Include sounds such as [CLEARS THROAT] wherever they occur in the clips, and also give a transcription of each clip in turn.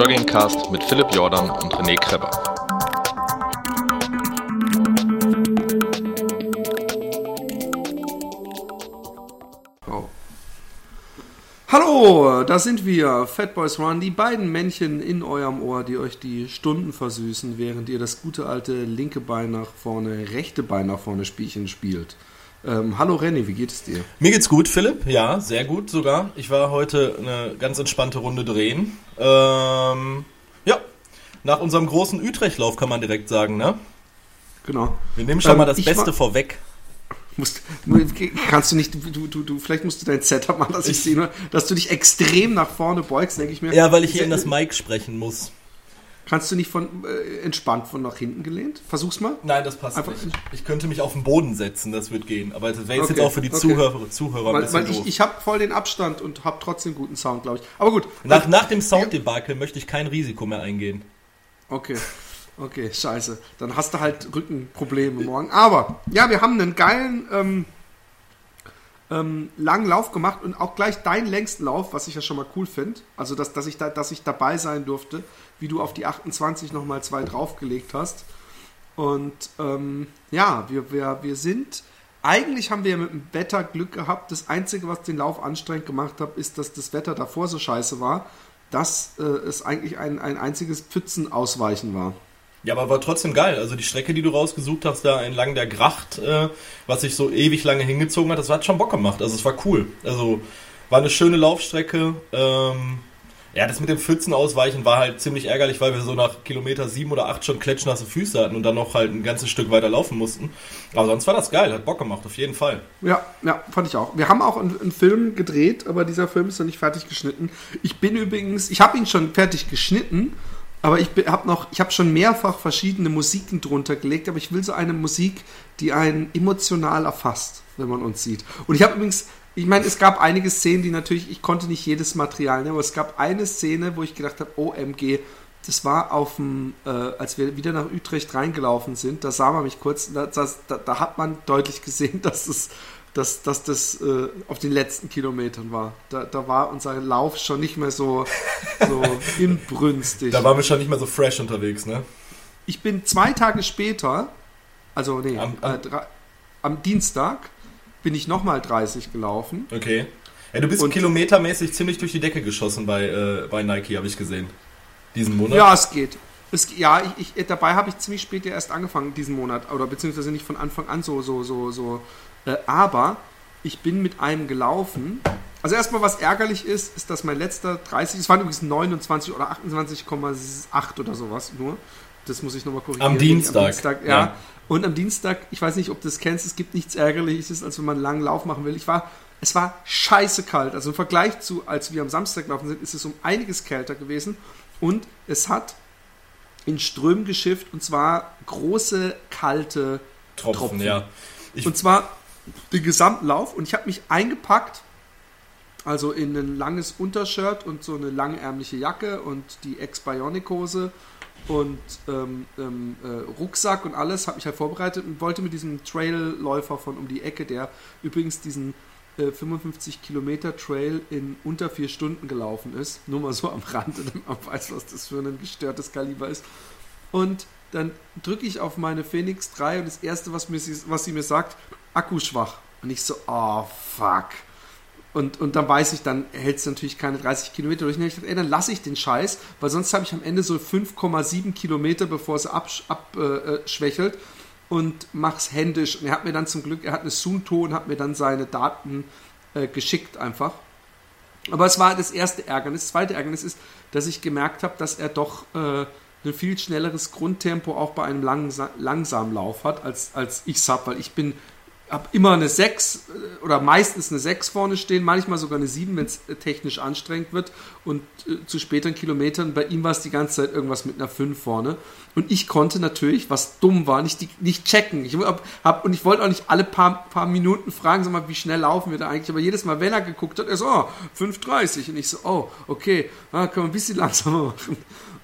Joggingcast mit Philipp Jordan und René Kreber. Oh. Hallo, da sind wir, Fat Boys Run, die beiden Männchen in eurem Ohr, die euch die Stunden versüßen, während ihr das gute alte linke Bein nach vorne, rechte Bein nach vorne Spielchen spielt. Ähm, hallo René, wie geht es dir? Mir geht's gut, Philipp. Ja, sehr gut sogar. Ich war heute eine ganz entspannte Runde drehen. Ähm, ja, nach unserem großen Utrechtlauf kann man direkt sagen, ne? Genau. Wir nehmen schon Ähm, mal das Beste vorweg. Musst, kannst du nicht, du, du, du, vielleicht musst du dein Setup machen, dass ich, Ich- sehe, nur, dass du dich extrem nach vorne beugst, denke ich mir. Ja, weil ich hier in das Mic sprechen muss. Kannst du nicht von äh, entspannt von nach hinten gelehnt? Versuch's mal. Nein, das passt Einfach- nicht. Ich könnte mich auf den Boden setzen, das wird gehen. Aber das wäre jetzt, Okay, jetzt auch für die okay. Zuhörer, Zuhörer ein Weil, bisschen weil ich, ich habe voll den Abstand und habe trotzdem guten Sound, glaube ich. Aber gut. nach, nach dem Sounddebakel möchte ich kein Risiko mehr eingehen. Okay. Okay, scheiße. Dann hast du halt Rückenprobleme morgen. Aber ja, wir haben einen geilen ähm, ähm, langen Lauf gemacht und auch gleich deinen längsten Lauf, was ich ja schon mal cool finde. Also, dass, dass, ich da, dass ich dabei sein durfte, wie du auf die 28 nochmal zwei draufgelegt hast. Und ähm, ja, wir, wir, wir sind. Eigentlich haben wir mit dem Wetter Glück gehabt. Das Einzige, was den Lauf anstrengend gemacht hat, ist, dass das Wetter davor so scheiße war, dass äh, es eigentlich ein, ein einziges Pfützenausweichen war. Ja, aber war trotzdem geil. Also die Strecke, die du rausgesucht hast, da entlang der Gracht, äh, was sich so ewig lange hingezogen hat, das hat schon Bock gemacht. Also es war cool. Also war eine schöne Laufstrecke. Ähm, ja, das mit dem Pfützen ausweichen war halt ziemlich ärgerlich, weil wir so nach Kilometer sieben oder acht schon klatschnasse Füße hatten und dann noch halt ein ganzes Stück weiter laufen mussten. Aber sonst war das geil, hat Bock gemacht, auf jeden Fall. Ja, ja, fand ich auch. Wir haben auch einen, einen Film gedreht, aber dieser Film ist noch nicht fertig geschnitten. Ich bin übrigens, ich habe ihn schon fertig geschnitten, aber ich habe noch, ich habe schon mehrfach verschiedene Musiken drunter gelegt, aber ich will so eine Musik, die einen emotional erfasst, wenn man uns sieht. Und ich habe übrigens, ich meine, es gab einige Szenen, die natürlich, ich konnte nicht jedes Material nehmen, aber es gab eine Szene, wo ich gedacht habe, OMG, das war auf dem, äh, als wir wieder nach Utrecht reingelaufen sind, da sah man mich kurz, da, da, da hat man deutlich gesehen, [LAUGHS] dass es dass, dass das äh, auf den letzten Kilometern war. Da, da war unser Lauf schon nicht mehr so, so [LAUGHS] inbrünstig. Da waren wir schon nicht mehr so fresh unterwegs, ne? Ich bin zwei Tage später, also nee, am, am- äh, drei, am Dienstag bin ich nochmal 30 gelaufen. Okay. Ja, du bist Und- kilometermäßig ziemlich durch die Decke geschossen bei, äh, bei Nike, habe ich gesehen. Diesen Monat. Ja, es geht. Es, ja, ich, ich, dabei habe ich ziemlich spät ja erst angefangen diesen Monat, oder beziehungsweise nicht von Anfang an so, so, so, so. Äh, aber ich bin mit einem gelaufen. Also erstmal, was ärgerlich ist, ist, dass mein letzter 30, es waren übrigens 29 oder 28,8 oder sowas nur. Das muss ich nochmal korrigieren. Am Dienstag, ja. ja. Und am Dienstag, ich weiß nicht, ob du das kennst, es gibt nichts Ärgerliches, als wenn man einen langen Lauf machen will. Ich war, es war scheiße kalt. Also im Vergleich zu, als wir am Samstag gelaufen sind, ist es um einiges kälter gewesen. Und es hat in Strömen geschifft und zwar große, kalte Tropfen, Tropfen. ja. Ich, und zwar den gesamten Lauf. Und ich habe mich eingepackt, also in ein langes Untershirt und so eine langärmliche Jacke und die Ex-Bionic-Hose und ähm, ähm, äh, Rucksack und alles, habe mich halt vorbereitet und wollte mit diesem Trailläufer von um die Ecke, der übrigens diesen äh, 55 Kilometer Trail in unter vier Stunden gelaufen ist, nur mal so am Rande, [LAUGHS] damit man weiß, was das für ein gestörtes Kaliber ist. Und dann drücke ich auf meine Phoenix 3 und das erste, was, mir, sie- was sie mir sagt, Akku schwach. Und ich so, oh fuck. Und, und dann weiß ich, dann hält es natürlich keine 30 Kilometer durch. Und ich dachte, ey, dann lasse ich den Scheiß, weil sonst habe ich am Ende so 5,7 Kilometer, bevor es abschwächelt ab, äh, äh, und mach's händisch. Und er hat mir dann zum Glück, er hat eine Sunto und hat mir dann seine Daten äh, geschickt einfach. Aber es war das erste Ärgernis. Das zweite Ärgernis ist, dass ich gemerkt habe, dass er doch äh, ein viel schnelleres Grundtempo auch bei einem langsa langsamen Lauf hat, als, als ich es habe, weil ich bin habe immer eine 6 äh, oder meistens eine 6 vorne stehen, manchmal sogar eine 7, wenn es technisch anstrengend wird. Und äh, zu späteren Kilometern, bei ihm war es die ganze Zeit irgendwas mit einer 5 vorne. Und ich konnte natürlich, was dumm war, nicht, die, nicht checken. Ich hab, hab, und ich wollte auch nicht alle paar, paar Minuten fragen, sag mal, wie schnell laufen wir da eigentlich. Aber jedes Mal, wenn er geguckt hat, er so, oh, 5,30. Und ich so, oh, okay, ah, können wir ein bisschen [LAUGHS] langsamer machen.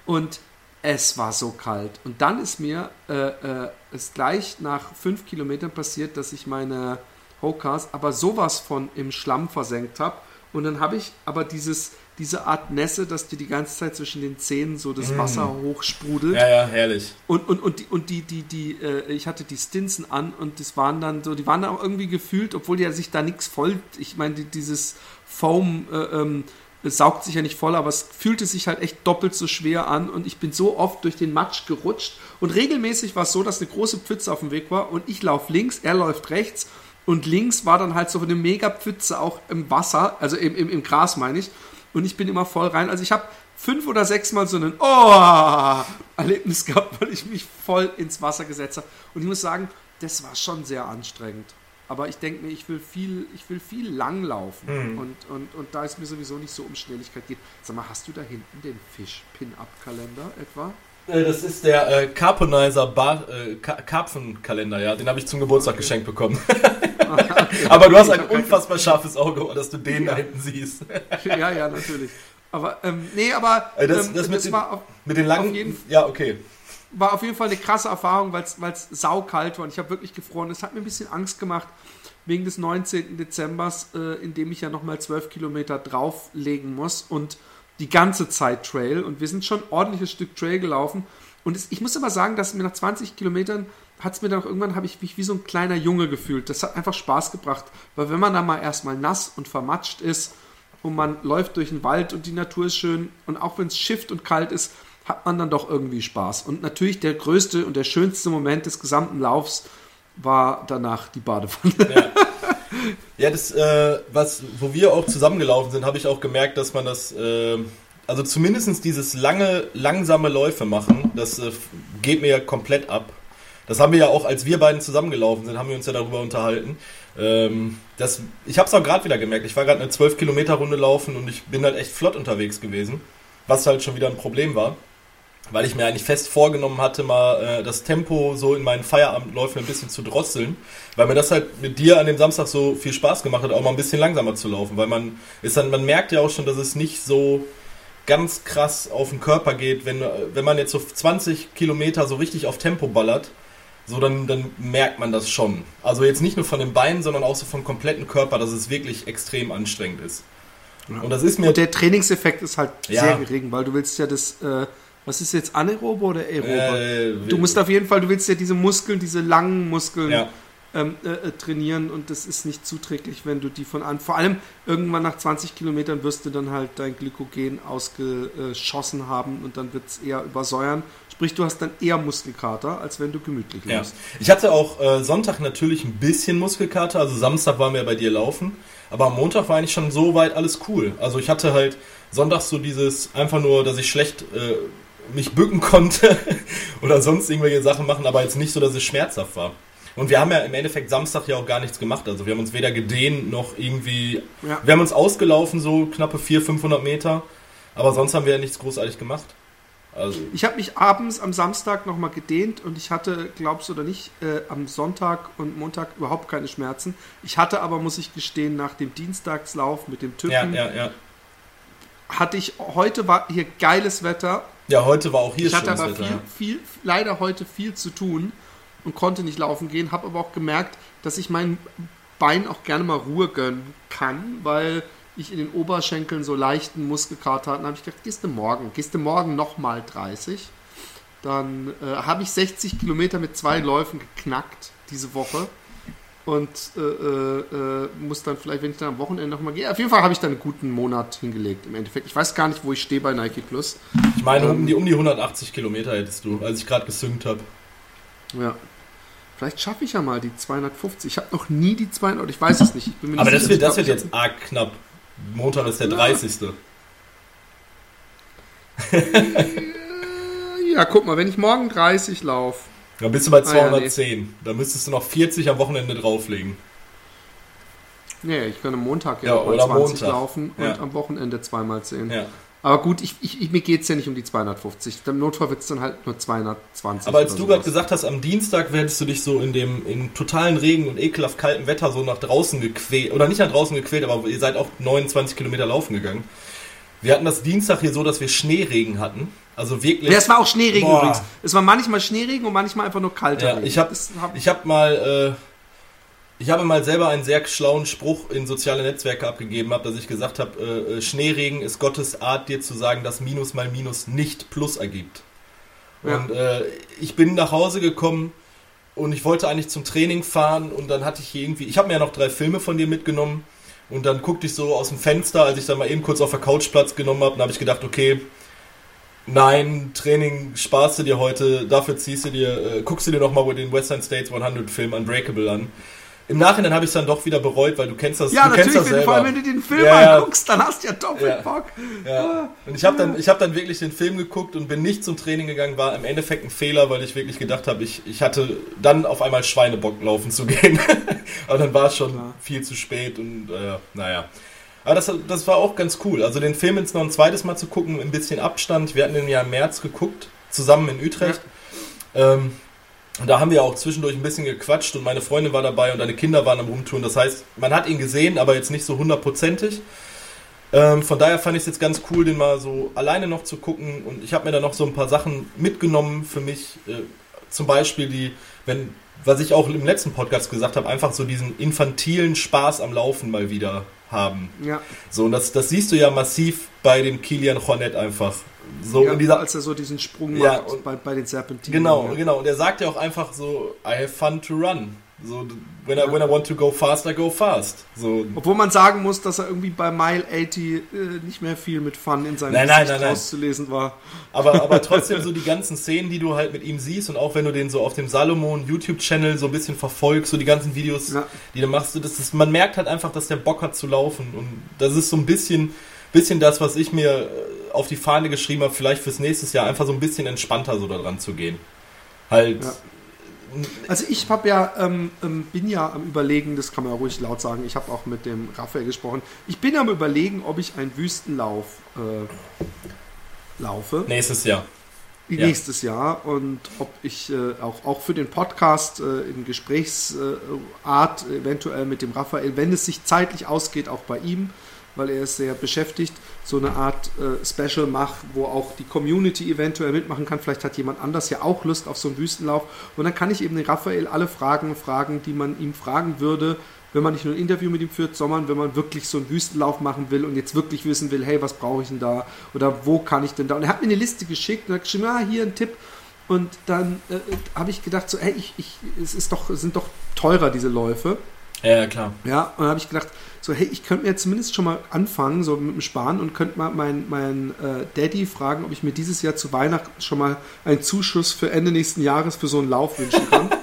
Und es war so kalt. Und dann ist mir äh, äh, es gleich nach fünf Kilometern passiert, dass ich meine Hokas aber sowas von im Schlamm versenkt habe. Und dann habe ich aber dieses, diese Art Nässe, dass dir die ganze Zeit zwischen den Zähnen so das Wasser hochsprudelt. Ja, ja, herrlich. Und, und, und die, und die, die, die, äh, ich hatte die Stinson an und das waren dann so, die waren dann auch irgendwie gefühlt, obwohl ja sich da nichts voll, ich meine, die, dieses Foam, äh, ähm, es saugt sich ja nicht voll, aber es fühlte sich halt echt doppelt so schwer an und ich bin so oft durch den Matsch gerutscht und regelmäßig war es so, dass eine große Pfütze auf dem Weg war und ich laufe links, er läuft rechts und links war dann halt so eine mega Pfütze auch im Wasser, also im, im, im Gras meine ich und ich bin immer voll rein. Also ich habe fünf oder sechs Mal so ein Oh-Erlebnis gehabt, weil ich mich voll ins Wasser gesetzt habe. Und ich muss sagen, das war schon sehr anstrengend. Aber ich denke mir, ich will viel, ich will viel lang laufen. Mhm. Und, und, und da es mir sowieso nicht so um Schnelligkeit geht. Sag mal, hast du da hinten den Fisch-Pin-Up-Kalender etwa? Äh, Das ist der äh, Carponizer Bar, äh, Ka- Karpfenkalender, ja. Den habe ich zum Geburtstag geschenkt bekommen. [LAUGHS] Aber du hast ein unfassbar scharfes Auge, dass du den Ja. da hinten siehst. [LAUGHS] Ja, ja, natürlich. Aber, ähm, nee, aber Äh, das- ähm, das mit den- auf, Mit den langen. Ja, okay. War auf jeden Fall eine krasse Erfahrung, weil es saukalt war und ich habe wirklich gefroren. Es hat mir ein bisschen Angst gemacht wegen des 19. Dezembers, äh, in dem ich ja nochmal 12 Kilometer drauflegen muss und die ganze Zeit Trail. Und wir sind schon ein ordentliches Stück Trail gelaufen. Und es, ich muss aber sagen, dass mir nach 20 Kilometern hat es mir dann auch irgendwann, habe ich mich wie so ein kleiner Junge gefühlt. Das hat einfach Spaß gebracht. Weil wenn man da mal erstmal nass und vermatscht ist und man läuft durch den Wald und die Natur ist schön und auch wenn es schifft und kalt ist, hat man dann doch irgendwie Spaß. Und natürlich der größte und der schönste Moment des gesamten Laufs war danach die Badewanne. Ja, das, äh, was, wo wir auch zusammengelaufen sind, habe ich auch gemerkt, dass man das, äh, also zumindest dieses lange, langsame Läufe machen, das äh, geht mir ja komplett ab. Das haben wir ja auch, als wir beiden zusammengelaufen sind, haben wir uns ja darüber unterhalten. Ähm, das, ich habe es auch gerade wieder gemerkt. Ich war gerade eine 12 Kilometer Runde laufen und ich bin halt echt flott unterwegs gewesen, was halt schon wieder ein Problem war, weil ich mir eigentlich fest vorgenommen hatte, mal äh, das Tempo so in meinen Feierabendläufen ein bisschen zu drosseln, weil mir das halt mit dir an dem Samstag so viel Spaß gemacht hat, auch mal ein bisschen langsamer zu laufen, weil man ist dann, man merkt ja auch schon, dass es nicht so ganz krass auf den Körper geht, wenn, wenn man jetzt so 20 Kilometer so richtig auf Tempo ballert, so dann, dann merkt man das schon. Also jetzt nicht nur von den Beinen, sondern auch so vom kompletten Körper, dass es wirklich extrem anstrengend ist. Und das ist mir Und der Trainingseffekt ist halt Ja. sehr gering, weil du willst ja das, äh, was ist jetzt anaerobe oder aerobe? äh, du musst auf jeden Fall, du willst ja diese Muskeln, diese langen Muskeln ja, ähm, äh, äh, trainieren und das ist nicht zuträglich, wenn du die von an. Vor allem irgendwann nach 20 Kilometern wirst du dann halt dein Glykogen ausgeschossen haben und dann wird es eher übersäuern. Sprich, du hast dann eher Muskelkater, als wenn du gemütlich ja. läufst. Ich hatte auch äh, Sonntag natürlich ein bisschen Muskelkater, also Samstag waren wir bei dir laufen, aber am Montag war eigentlich schon so weit alles cool. Also ich hatte halt sonntags so dieses, einfach nur, dass ich schlecht äh, mich bücken konnte [LAUGHS] oder sonst irgendwelche Sachen machen, aber jetzt nicht so, dass es schmerzhaft war. Und wir haben ja im Endeffekt Samstag ja auch gar nichts gemacht. Also wir haben uns weder gedehnt noch irgendwie. Ja. Wir haben uns ausgelaufen, so knappe 400, 500 Meter. Aber sonst haben wir ja nichts großartig gemacht. Also, Ich habe mich abends am Samstag nochmal gedehnt und ich hatte, glaubst du oder nicht, äh, am Sonntag und Montag überhaupt keine Schmerzen. Ich hatte aber, muss ich gestehen, nach dem Dienstagslauf mit dem Typen, ja, ja, ja. hatte ich, heute war hier geiles Wetter. Ja, heute war auch hier Ich hatte aber viel, viel, leider heute viel zu tun und konnte nicht laufen gehen, habe aber auch gemerkt, dass ich mein Bein auch gerne mal Ruhe gönnen kann, weil ich in den Oberschenkeln so leichten Muskelkater hatte. Dann habe ich gedacht, gehst du morgen, gehst du morgen nochmal 30. Dann äh, habe ich 60 Kilometer mit zwei Läufen geknackt diese Woche und äh, äh, äh, muss dann vielleicht, wenn ich dann am Wochenende nochmal gehe, auf jeden Fall habe ich dann einen guten Monat hingelegt im Endeffekt. Ich weiß gar nicht, wo ich stehe bei Nike Plus. Ich meine, um Ähm, die, um die 180 Kilometer hättest du, als ich gerade gesynkt habe. Ja. Vielleicht schaffe ich ja mal die 250. Ich habe noch nie die 200, ich weiß es nicht. Nicht Aber das sicher. wird, Ich das wird jetzt arg knapp. Montag ist der Ja. 30. hab- Ja, guck mal, wenn ich morgen 30 laufe. Dann bist du bei Ah, ja, 210. Da müsstest du noch 40 am Wochenende drauflegen. Nee, ich kann am Montag ja, Ja, oder 20 Montag. laufen und Ja. am Wochenende zweimal 10. Ja. Aber gut, ich, ich, mir geht es ja nicht um die 250. Im Notfall wird es dann halt nur 220. Aber als du gerade gesagt hast, am Dienstag hättest du dich so in dem in totalen Regen und ekelhaft kalten Wetter so nach draußen gequält, oder nicht nach draußen gequält, aber ihr seid auch 29 Kilometer laufen gegangen. Wir hatten das Dienstag hier so, dass wir Schneeregen hatten. Also wirklich. Ja, es war auch Schneeregen Boah. übrigens. Es war manchmal Schneeregen und manchmal einfach nur kalter Ja, Regen. ich habe hab- ich hab mal Ich habe mal selber einen sehr schlauen Spruch in soziale Netzwerke abgegeben, habe, dass ich gesagt habe, äh, äh, Schneeregen ist Gottes Art, dir zu sagen, dass Minus mal Minus nicht Plus ergibt. Ja. Und äh, ich bin nach Hause gekommen und ich wollte eigentlich zum Training fahren und dann hatte ich irgendwie, ich habe mir ja noch drei Filme von dir mitgenommen und dann guckte ich so aus dem Fenster, als ich dann mal eben kurz auf der Couch Platz genommen habe, dann habe ich gedacht, okay, nein, Training sparst du dir heute, dafür ziehst du dir, äh, guckst du dir nochmal den Western States 100 Film Unbreakable an. Im Nachhinein habe ich es dann doch wieder bereut, weil du kennst das, Ja, du kennst natürlich, das wenn, vor allem wenn du den Film ja. anguckst, dann hast du ja doppelt Ja. Bock. Ja. Und ich habe dann, ich hab dann wirklich den Film geguckt und bin nicht zum Training gegangen, war im Endeffekt ein Fehler, weil ich wirklich gedacht habe, ich, ich hatte dann auf einmal Schweinebock laufen zu gehen. [LAUGHS] Aber dann war es schon Ja. viel zu spät und äh, naja. Aber das, das war auch ganz cool. Also den Film jetzt noch ein zweites Mal zu gucken, ein bisschen Abstand. Wir hatten den ja im März geguckt, zusammen in Utrecht. Ähm, und da haben wir auch zwischendurch ein bisschen gequatscht und meine Freundin war dabei und deine Kinder waren am Rumtouren. Das heißt, man hat ihn gesehen, aber jetzt nicht so hundertprozentig. Ähm, von daher fand ich es jetzt ganz cool, den mal so alleine noch zu gucken. Und ich habe mir da noch so ein paar Sachen mitgenommen für mich. Äh, zum Beispiel die, wenn, was ich auch im letzten Podcast gesagt habe, einfach so diesen infantilen Spaß am Laufen mal wieder haben. Ja, So, und das, das siehst du ja massiv bei dem Kilian Hornet einfach. So ja in dieser als er so diesen Sprung Ja, macht und- bei, bei den Serpentinen. Genau, ja. genau. Und er sagt ja auch einfach so, I have fun to run. So, when, I, when I want to go fast, I go fast. So, Obwohl man sagen muss, dass er irgendwie bei Mile 80 äh, nicht mehr viel mit Fun in seinem Nein, Gesicht nein, nein. rauszulesen war. aber, aber [LAUGHS] trotzdem so die ganzen Szenen, die du halt mit ihm siehst und auch wenn du den so auf dem Salomon YouTube-Channel so ein bisschen verfolgst, so die ganzen Videos, Ja. die du machst, das ist, man merkt halt einfach, dass der Bock hat zu laufen. Und das ist so ein bisschen, bisschen das, was ich mir äh, auf die Fahne geschrieben habe, vielleicht fürs nächste Jahr einfach so ein bisschen entspannter so da dran zu gehen. Halt, Ja. Also ich habe ja, ähm, ähm, bin ja am überlegen, das kann man ja ruhig laut sagen, ich habe auch mit dem Raphael gesprochen, ich bin am überlegen, ob ich einen Wüstenlauf äh, laufe. nächstes Jahr. Ja. nächstes Jahr und ob ich äh, auch, auch für den Podcast äh, in Gesprächsart äh, eventuell mit dem Raphael, wenn es sich zeitlich ausgeht, auch bei ihm, weil er ist sehr beschäftigt, so eine Art äh, Special mache, wo auch die Community eventuell mitmachen kann. Vielleicht hat jemand anders ja auch Lust auf so einen Wüstenlauf und dann kann ich eben den Raphael alle Fragen fragen, die man ihm fragen würde, wenn man nicht nur ein Interview mit ihm führt, sondern wenn man wirklich so einen Wüstenlauf machen will und jetzt wirklich wissen will, hey, was brauche ich denn da oder wo kann ich denn da? Und er hat mir eine Liste geschickt und hat geschrieben, ah, hier ein Tipp. Und dann äh, habe ich gedacht, so, hey, ich, ich, es ist doch, es sind doch teurer diese Läufe. Ja, klar. Ja, und dann habe ich gedacht, so, hey, ich könnte mir zumindest schon mal anfangen, so mit dem Sparen und könnte mal meinen mein, äh, Daddy fragen, ob ich mir dieses Jahr zu Weihnachten schon mal einen Zuschuss für Ende nächsten Jahres für so einen Lauf wünschen kann. [LAUGHS]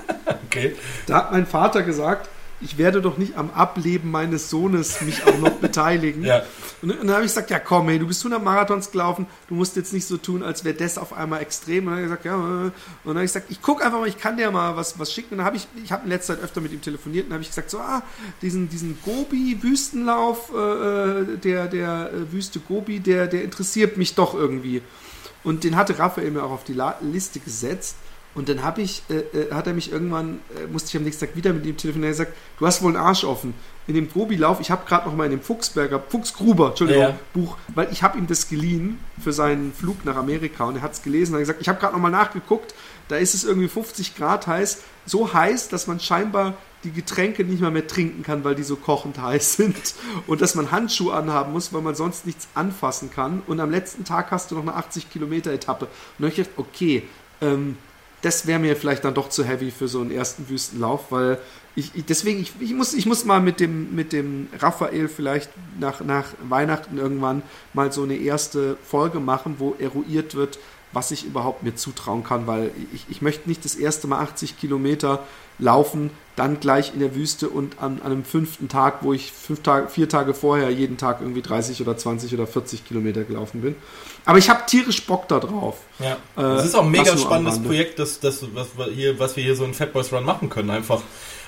Okay. Da hat mein Vater gesagt, ich werde doch nicht am Ableben meines Sohnes mich auch noch [LAUGHS] beteiligen. Ja. Und, und dann habe ich gesagt, ja komm, hey, du bist 100 Marathons gelaufen, du musst jetzt nicht so tun, als wäre das auf einmal extrem. Und dann habe ich gesagt, ja, äh. und dann habe ich gesagt, ich gucke einfach mal, ich kann dir mal was, was schicken. Und dann habe ich, ich habe in letzter Zeit öfter mit ihm telefoniert und dann habe ich gesagt, so, ah, diesen, diesen Gobi-Wüstenlauf, äh, der, der äh, Wüste Gobi, der, der interessiert mich doch irgendwie. Und den hatte Raphael mir auch auf die La Liste gesetzt. Und dann habe ich, äh, äh, hat er mich irgendwann, äh, musste ich am nächsten Tag wieder mit ihm telefonieren, er hat gesagt, du hast wohl einen Arsch offen. In dem Gobi-Lauf, ich habe gerade noch mal in dem Fuchsberger, Fuchsgruber, Entschuldigung, Ja. Buch, weil ich habe ihm das geliehen für seinen Flug nach Amerika und er hat es gelesen und hat gesagt, ich habe gerade noch mal nachgeguckt, da ist es irgendwie 50 Grad heiß, so heiß, dass man scheinbar die Getränke nicht mal mehr trinken kann, weil die so kochend heiß sind [LAUGHS] und dass man Handschuhe anhaben muss, weil man sonst nichts anfassen kann und am letzten Tag hast du noch eine 80 Kilometer Etappe und dann habe ich gedacht, okay, ähm, das wäre mir vielleicht dann doch zu heavy für so einen ersten Wüstenlauf, weil ich, ich deswegen, ich, ich, muss, ich muss mal mit dem, mit dem Raphael vielleicht nach, nach Weihnachten irgendwann mal so eine erste Folge machen, wo eruiert wird, was ich überhaupt mir zutrauen kann, weil ich, ich möchte nicht das erste Mal 80 Kilometer laufen, dann gleich in der Wüste und an, an einem fünften Tag, wo ich fünf Tage, vier Tage vorher jeden Tag irgendwie 30 oder 20 oder 40 Kilometer gelaufen bin. Aber ich habe tierisch Bock da drauf. Ja. Äh, Es ist auch ein mega spannendes. Projekt, das, das, was, wir hier, was wir hier so in Fat Boys Run machen können, einfach.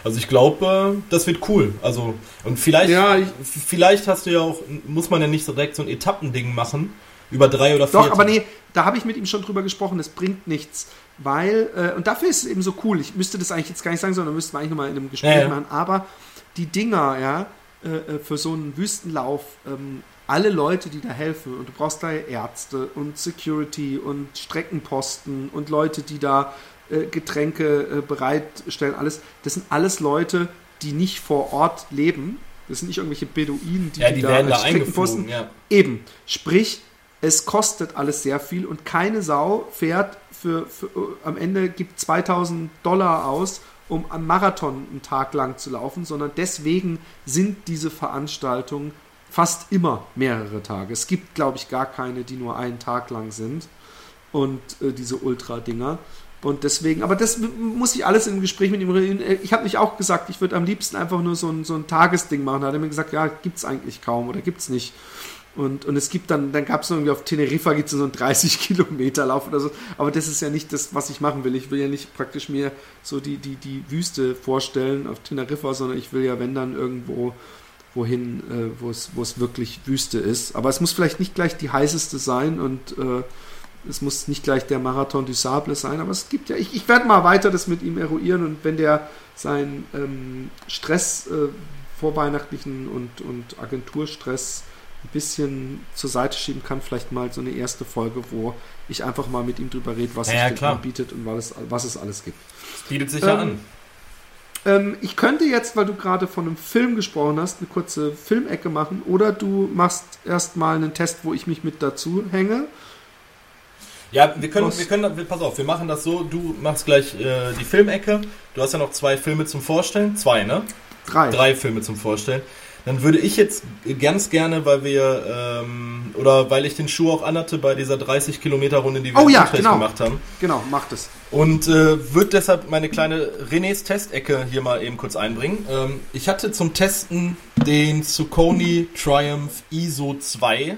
Also ich glaube, das wird cool. Also, und vielleicht, Ja, ich- vielleicht hast du ja auch, muss man ja nicht so direkt so ein Etappending machen, über drei oder vier. Doch, aber nee, da habe ich mit ihm schon drüber gesprochen, das bringt nichts. Weil, äh, und dafür ist es eben so cool, ich müsste das eigentlich jetzt gar nicht sagen, sondern müssten wir eigentlich nochmal in einem Gespräch Ja, ja. machen, aber die Dinger, ja, äh, äh, für so einen Wüstenlauf, ähm, alle Leute, die da helfen, und du brauchst da Ärzte und Security und Streckenposten und Leute, die da äh, Getränke äh, bereitstellen, alles, das sind alles Leute, die nicht vor Ort leben. Das sind nicht irgendwelche Beduinen, die, ja, die, die werden da, da eingeflogen. Ja. Eben. Sprich, es kostet alles sehr viel und keine Sau fährt für, für am Ende gibt 2000 Dollar aus, um am Marathon einen Tag lang zu laufen, sondern deswegen sind diese Veranstaltungen fast immer mehrere Tage. Es gibt, glaube ich, gar keine, die nur einen Tag lang sind und äh, diese Ultra-Dinger. Und deswegen, aber das muss ich alles im Gespräch mit ihm reden. Ich habe mich auch gesagt, ich würde am liebsten einfach nur so ein, so ein Tagesding machen. Da hat er mir gesagt, ja, gibt es eigentlich kaum oder gibt es nicht. Und, und es gibt dann, dann gab es irgendwie auf Teneriffa gibt so einen 30 Kilometer Lauf oder so. Aber das ist ja nicht das, was ich machen will. Ich will ja nicht praktisch mir so die, die, die Wüste vorstellen auf Teneriffa, sondern ich will ja, wenn dann irgendwo wohin, äh, wo es, wo es wirklich Wüste ist. Aber es muss vielleicht nicht gleich die heißeste sein und äh, es muss nicht gleich der Marathon du Sable sein, aber es gibt ja, ich, ich werde mal weiter das mit ihm eruieren und wenn der seinen ähm, Stress, äh, vorweihnachtlichen und, und Agenturstress ein bisschen zur Seite schieben kann, vielleicht mal so eine erste Folge, wo ich einfach mal mit ihm drüber rede, was ja, sich ja, anbietet und was es, was es alles gibt. Das bietet sich ähm, ja an. Ähm, ich könnte jetzt, weil du gerade von einem Film gesprochen hast, eine kurze Filmecke machen oder du machst erstmal einen Test, wo ich mich mit dazu hänge. Ja, wir können, wir können, pass auf, wir machen das so, du machst gleich äh, die Filmecke. Du hast ja noch zwei Filme zum Vorstellen. Zwei, ne? Drei. Drei Filme zum Vorstellen. Dann würde ich jetzt ganz gerne, weil wir, ähm, oder weil ich den Schuh auch anhatte bei dieser 30 Kilometer Runde, die wir oh, ja, genau. gemacht haben. Genau, macht es. Und äh, würde deshalb meine kleine Renés Testecke hier mal eben kurz einbringen. Ähm, ich hatte zum Testen den Suconi Triumph ISO 2.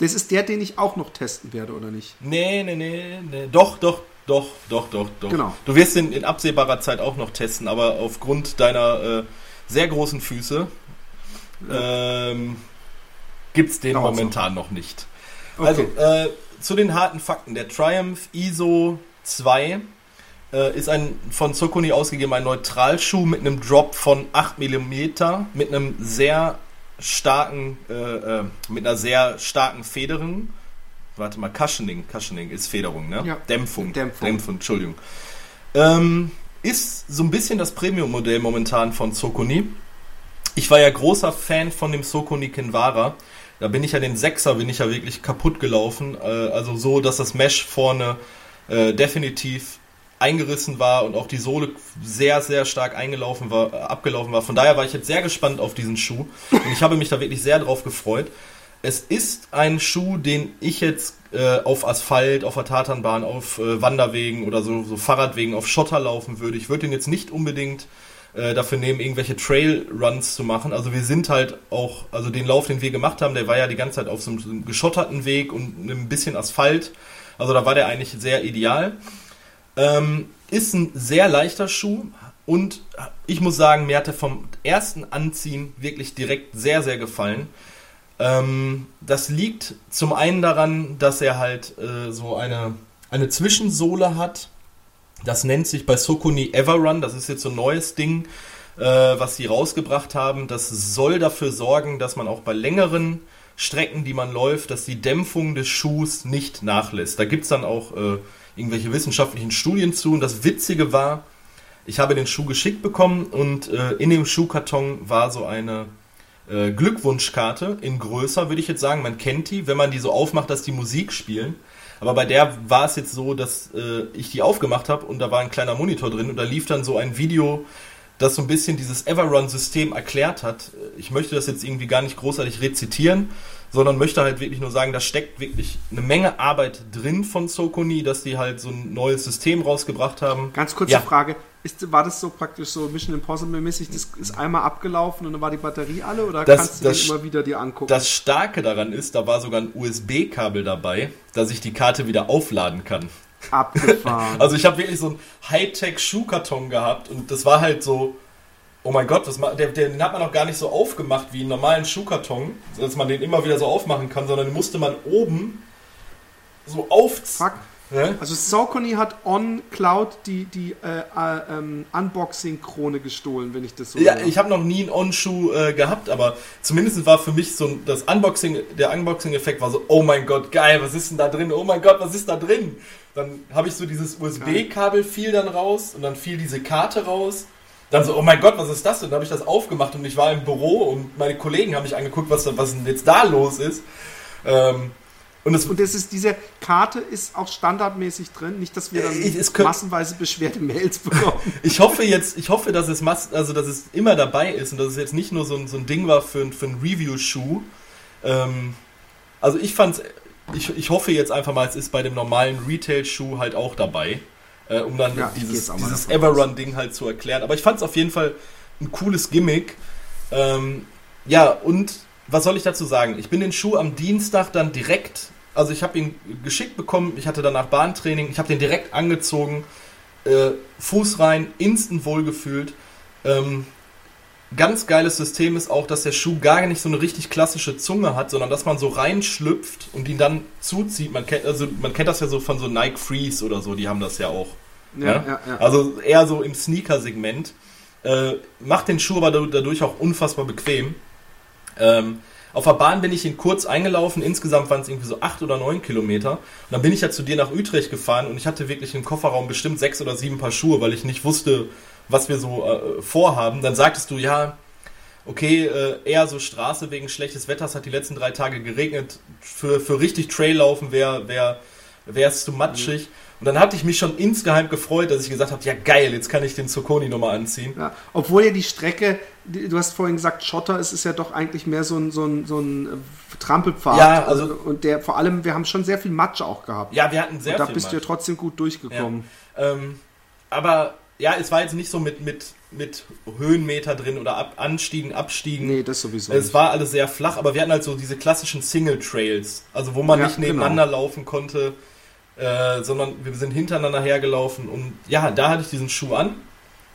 Das ist der, den ich auch noch testen werde, oder nicht? Nee, nee, nee, nee. Doch, doch, doch, doch, doch, doch. Genau. Du wirst ihn in absehbarer Zeit auch noch testen, aber aufgrund deiner äh, sehr großen Füße ähm, gibt es den Dauert momentan so. noch nicht. Okay. Also, äh, zu den harten Fakten. Der Triumph ISO 2 äh, ist ein von Sokuni ausgegeben ein Neutralschuh mit einem Drop von 8 mm, mit einem sehr starken, äh, äh, mit einer sehr starken Federung. Warte mal, Cushioning, Cushioning ist Federung, ne? Ja. Dämpfung. Dämpfung. Dämpfung, Entschuldigung. Ähm, ist so ein bisschen das Premium-Modell momentan von Sokuni. Ich war ja großer Fan von dem Soko Nikinwara. Da bin ich ja den Sechser, bin ich ja wirklich kaputt gelaufen. Äh, also so, dass das Mesh vorne äh, definitiv eingerissen war und auch die Sohle sehr, sehr stark eingelaufen war, äh, abgelaufen war. Von daher war ich jetzt sehr gespannt auf diesen Schuh und ich habe mich da wirklich sehr drauf gefreut. Es ist ein Schuh, den ich jetzt äh, auf Asphalt, auf der Tatanbahn, auf äh, Wanderwegen oder so, so Fahrradwegen, auf Schotter laufen würde. Ich würde den jetzt nicht unbedingt äh, dafür nehmen, irgendwelche Trailruns zu machen. Also wir sind halt auch, also den Lauf, den wir gemacht haben, der war ja die ganze Zeit auf so einem geschotterten Weg und ein bisschen Asphalt. Also da war der eigentlich sehr ideal. Ähm, ist ein sehr leichter Schuh und ich muss sagen, mir hat er vom ersten Anziehen wirklich direkt sehr, sehr gefallen. Ähm, das liegt zum einen daran, dass er halt äh, so eine, eine Zwischensohle hat, das nennt sich bei Sokuni Everrun. Das ist jetzt so ein neues Ding, äh, was sie rausgebracht haben. Das soll dafür sorgen, dass man auch bei längeren Strecken, die man läuft, dass die Dämpfung des Schuhs nicht nachlässt. Da gibt es dann auch äh, irgendwelche wissenschaftlichen Studien zu. Und das Witzige war, ich habe den Schuh geschickt bekommen und äh, in dem Schuhkarton war so eine äh, Glückwunschkarte in größer, würde ich jetzt sagen. Man kennt die, wenn man die so aufmacht, dass die Musik spielen. Aber bei der war es jetzt so, dass äh, ich die aufgemacht habe und da war ein kleiner Monitor drin und da lief dann so ein Video, das so ein bisschen dieses Everrun-System erklärt hat. Ich möchte das jetzt irgendwie gar nicht großartig rezitieren, sondern möchte halt wirklich nur sagen, da steckt wirklich eine Menge Arbeit drin von Sokoni, dass die halt so ein neues System rausgebracht haben. Ganz kurze ja. Frage, ist, war das so praktisch so Mission Impossible mäßig, das ist einmal abgelaufen und dann war die Batterie alle oder das, kannst du das, immer wieder dir angucken? Das Starke daran ist, da war sogar ein USB-Kabel dabei, dass ich die Karte wieder aufladen kann. Abgefahren. [LAUGHS] also ich habe wirklich so einen Hightech-Schuhkarton gehabt und das war halt so, oh mein Gott, was, der, den hat man noch gar nicht so aufgemacht wie einen normalen Schuhkarton, dass man den immer wieder so aufmachen kann, sondern den musste man oben so auf... Ja? Also Saucony hat on Cloud die, die äh, äh, ähm, Unboxing-Krone gestohlen, wenn ich das so Ja, höre. ich habe noch nie einen On-Schuh äh, gehabt, aber zumindest war für mich so das Unboxing, der Unboxing-Effekt war so, oh mein Gott, geil, was ist denn da drin? Oh mein Gott, was ist da drin? Dann habe ich so dieses USB-Kabel fiel dann raus und dann fiel diese Karte raus dann so, oh mein Gott, was ist das denn? Dann habe ich das aufgemacht und ich war im Büro und meine Kollegen haben mich angeguckt, was, was denn jetzt da los ist. Ähm, und, es, und das ist, diese Karte ist auch standardmäßig drin, nicht, dass wir dann ich, könnt, massenweise beschwerte Mails bekommen. [LAUGHS] ich hoffe jetzt, ich hoffe, dass es mass, also dass es immer dabei ist und dass es jetzt nicht nur so ein, so ein Ding war für, für ein Review-Schuh. Ähm, also ich fand's, ich, ich hoffe jetzt einfach mal, es ist bei dem normalen Retail-Schuh halt auch dabei äh, um dann ja, dieses, dieses Everrun-Ding halt zu erklären. Aber ich fand es auf jeden Fall ein cooles Gimmick. Ähm, ja, und was soll ich dazu sagen? Ich bin den Schuh am Dienstag dann direkt, also ich habe ihn geschickt bekommen, ich hatte danach Bahntraining, ich habe den direkt angezogen, äh, Fuß rein, instant wohlgefühlt. Ähm, ganz geiles System ist auch, dass der Schuh gar nicht so eine richtig klassische Zunge hat, sondern dass man so reinschlüpft und ihn dann zuzieht. Man kennt, also man kennt das ja so von so Nike Freeze oder so, die haben das ja auch. Ja, ja? Ja, ja. Also eher so im Sneaker-Segment. Äh, macht den Schuh aber dadurch auch unfassbar bequem. Ähm, auf der Bahn bin ich ihn kurz eingelaufen, insgesamt waren es irgendwie so acht oder neun Kilometer. Und dann bin ich ja zu dir nach Utrecht gefahren und ich hatte wirklich im Kofferraum bestimmt sechs oder sieben Paar Schuhe, weil ich nicht wusste, was wir so äh, vorhaben. Dann sagtest du, ja, okay, äh, eher so Straße wegen schlechtes Wetters, hat die letzten drei Tage geregnet. Für, für richtig Traillaufen wäre wär, wär es zu matschig. Mhm. Und dann hatte ich mich schon insgeheim gefreut, dass ich gesagt habe, ja geil, jetzt kann ich den Zucconi nochmal anziehen. Ja, obwohl ja die Strecke, du hast vorhin gesagt, Schotter, es ist ja doch eigentlich mehr so ein, so ein, so ein äh, Trampelpfad. Ja, also, und der vor allem, wir haben schon sehr viel Matsch auch gehabt. Ja, wir hatten sehr und viel Da bist Matsch. du ja trotzdem gut durchgekommen. Ja, ähm, aber ja, es war jetzt nicht so mit, mit, mit Höhenmeter drin oder Ab Anstiegen, Abstiegen. Nee, das sowieso. Es nicht. war alles sehr flach, aber wir hatten halt so diese klassischen Single Trails, also wo man ja, nicht nebeneinander genau. laufen konnte, äh, sondern wir sind hintereinander hergelaufen und ja, da hatte ich diesen Schuh an.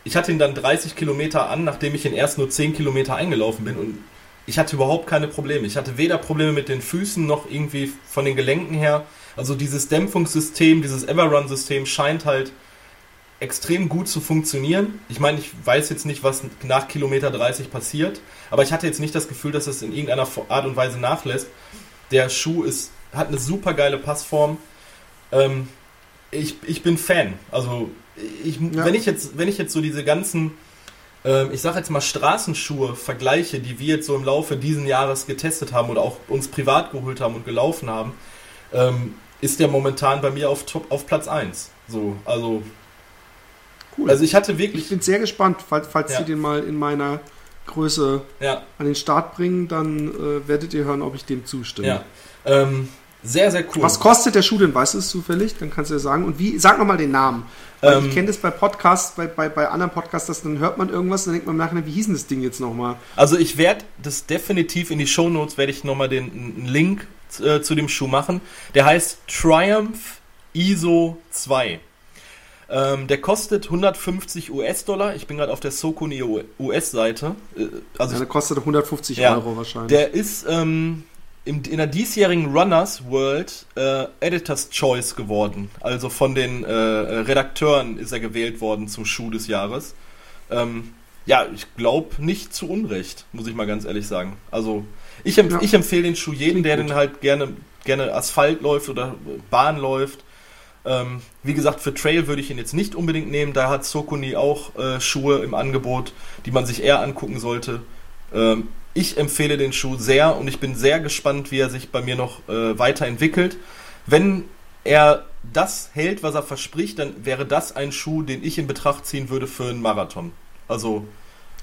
Ich hatte ihn dann 30 Kilometer an, nachdem ich ihn erst nur 10 Kilometer eingelaufen bin und ich hatte überhaupt keine Probleme. Ich hatte weder Probleme mit den Füßen noch irgendwie von den Gelenken her. Also dieses Dämpfungssystem, dieses Everrun-System scheint halt extrem gut zu funktionieren. Ich meine, ich weiß jetzt nicht, was nach Kilometer 30 passiert, aber ich hatte jetzt nicht das Gefühl, dass es in irgendeiner Art und Weise nachlässt. Der Schuh ist, hat eine super geile Passform. Ähm, ich, ich bin Fan. Also ich, ja. wenn ich jetzt, wenn ich jetzt so diese ganzen, äh, ich sag jetzt mal Straßenschuhe vergleiche, die wir jetzt so im Laufe dieses Jahres getestet haben oder auch uns privat geholt haben und gelaufen haben, ähm, ist der momentan bei mir auf, Top, auf Platz 1. So, also Cool. Also ich hatte wirklich. Ich bin sehr gespannt, falls, falls ja. Sie den mal in meiner Größe ja. an den Start bringen, dann äh, werdet ihr hören, ob ich dem zustimme. Ja. Ähm, sehr, sehr cool. Was kostet der Schuh denn? Weißt du es zufällig? Dann kannst du ja sagen. Und wie, sag nochmal den Namen. Weil ähm, ich kenne das bei Podcasts, bei, bei, bei anderen Podcasts, dann hört man irgendwas und dann denkt man nachher, wie hieß denn das Ding jetzt nochmal? Also ich werde das definitiv in die Show Notes werde ich nochmal den Link äh, zu dem Schuh machen. Der heißt Triumph ISO 2. Ähm, der kostet 150 US-Dollar. Ich bin gerade auf der Sokuni US-Seite. Äh, also ja, der kostet 150 ja, Euro wahrscheinlich. Der ist ähm, in der diesjährigen Runners World äh, Editor's Choice geworden. Also von den äh, Redakteuren ist er gewählt worden zum Schuh des Jahres. Ähm, ja, ich glaube nicht zu Unrecht, muss ich mal ganz ehrlich sagen. Also ich, empf ja. ich empfehle den Schuh jedem, der den halt gerne, gerne Asphalt läuft oder Bahn läuft ähm, wie gesagt, für Trail würde ich ihn jetzt nicht unbedingt nehmen. Da hat Sokuni auch äh, Schuhe im Angebot, die man sich eher angucken sollte. Ähm, ich empfehle den Schuh sehr und ich bin sehr gespannt, wie er sich bei mir noch äh, weiterentwickelt. Wenn er das hält, was er verspricht, dann wäre das ein Schuh, den ich in Betracht ziehen würde für einen Marathon. Also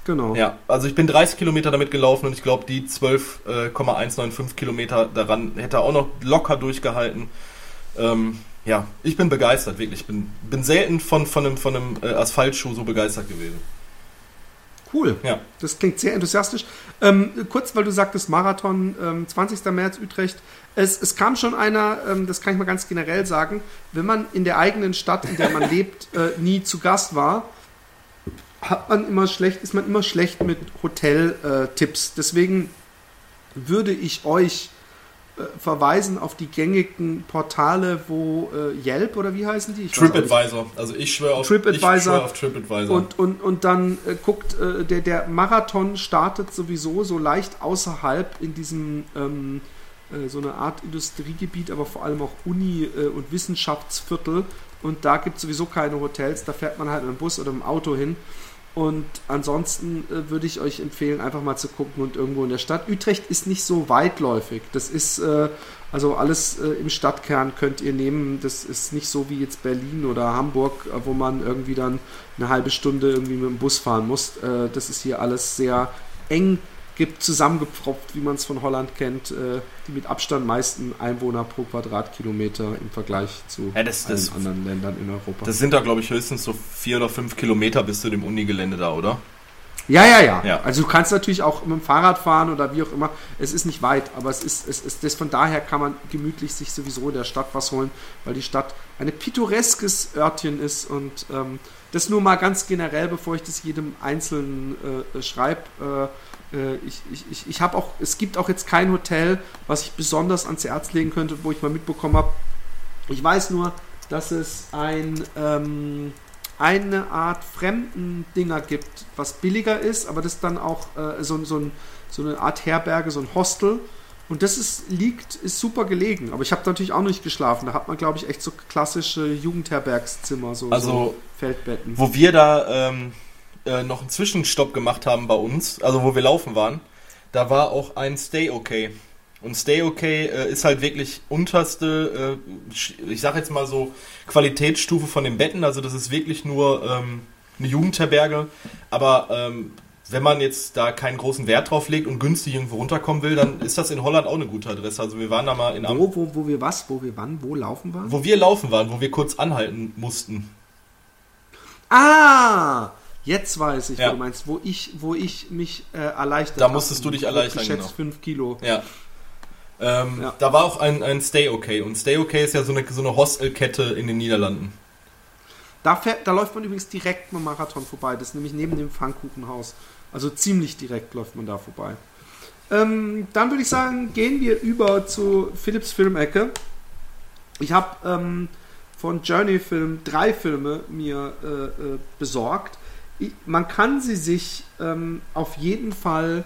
Genau. Ja, also ich bin 30 Kilometer damit gelaufen und ich glaube, die 12,195 äh, Kilometer daran hätte er auch noch locker durchgehalten. Ähm, ja, ich bin begeistert, wirklich. Ich bin, bin selten von, von einem, von einem äh, Asphaltschuh so begeistert gewesen. Cool. Ja. Das klingt sehr enthusiastisch. Ähm, kurz, weil du sagtest Marathon, ähm, 20. März Utrecht. Es, es kam schon einer, ähm, das kann ich mal ganz generell sagen, wenn man in der eigenen Stadt, in der man [LAUGHS] lebt, äh, nie zu Gast war, hat man immer schlecht, ist man immer schlecht mit Hotel-Tipps. Äh, Deswegen würde ich euch verweisen auf die gängigen Portale, wo äh, Yelp oder wie heißen die? TripAdvisor. Also ich schwöre auf TripAdvisor. Schwör auf TripAdvisor. Und, und, und dann äh, guckt, äh, der, der Marathon startet sowieso so leicht außerhalb in diesem ähm, äh, so eine Art Industriegebiet, aber vor allem auch Uni- äh, und Wissenschaftsviertel. Und da gibt es sowieso keine Hotels, da fährt man halt mit dem Bus oder mit dem Auto hin. Und ansonsten äh, würde ich euch empfehlen, einfach mal zu gucken und irgendwo in der Stadt. Utrecht ist nicht so weitläufig. Das ist äh, also alles äh, im Stadtkern könnt ihr nehmen. Das ist nicht so wie jetzt Berlin oder Hamburg, äh, wo man irgendwie dann eine halbe Stunde irgendwie mit dem Bus fahren muss. Äh, das ist hier alles sehr eng gibt zusammengepfropft, wie man es von Holland kennt, äh, die mit Abstand meisten Einwohner pro Quadratkilometer im Vergleich zu ja, das, das, anderen Ländern in Europa. Das sind da, glaube ich, höchstens so vier oder fünf Kilometer bis zu dem Unigelände da, oder? Ja, ja, ja, ja. Also du kannst natürlich auch mit dem Fahrrad fahren oder wie auch immer. Es ist nicht weit, aber es ist, es ist das, von daher kann man gemütlich sich sowieso in der Stadt was holen, weil die Stadt ein pittoreskes Örtchen ist und ähm, das nur mal ganz generell, bevor ich das jedem Einzelnen äh, schreibe. Äh, ich, ich, ich, ich habe auch, es gibt auch jetzt kein Hotel, was ich besonders ans Herz legen könnte, wo ich mal mitbekommen habe. Ich weiß nur, dass es ein, ähm, eine Art Fremdendinger gibt, was billiger ist, aber das dann auch äh, so, so, ein, so eine Art Herberge, so ein Hostel. Und das ist, liegt, ist super gelegen. Aber ich habe natürlich auch nicht geschlafen. Da hat man, glaube ich, echt so klassische Jugendherbergszimmer, so, also, so Feldbetten. Wo wir da ähm, äh, noch einen Zwischenstopp gemacht haben bei uns, also wo wir laufen waren, da war auch ein Stay Okay. Und Stay Okay äh, ist halt wirklich unterste, äh, ich sag jetzt mal so, Qualitätsstufe von den Betten. Also das ist wirklich nur ähm, eine Jugendherberge. Aber ähm, wenn man jetzt da keinen großen Wert drauf legt und günstig irgendwo runterkommen will, dann ist das in Holland auch eine gute Adresse. Also wir waren da mal in Am Wo, wo, wo wir was? Wo wir wann? Wo laufen waren? Wo wir laufen waren, wo wir kurz anhalten mussten. Ah! Jetzt weiß ich, ja. wo du meinst, wo ich, wo ich mich äh, erleichtert Da musstest du dich erleichtern. Geschätzt genau. 5 Kilo. Ja. Ähm, ja. Da war auch ein, ein Stay Okay. Und Stay Okay ist ja so eine, so eine Hostelkette in den Niederlanden. Da, fährt, da läuft man übrigens direkt beim Marathon vorbei. Das ist nämlich neben dem Pfannkuchenhaus. Also ziemlich direkt läuft man da vorbei. Ähm, dann würde ich sagen, gehen wir über zu Philips Filmecke. Ich habe ähm, von Journey Film drei Filme mir äh, äh, besorgt man kann sie sich ähm, auf jeden Fall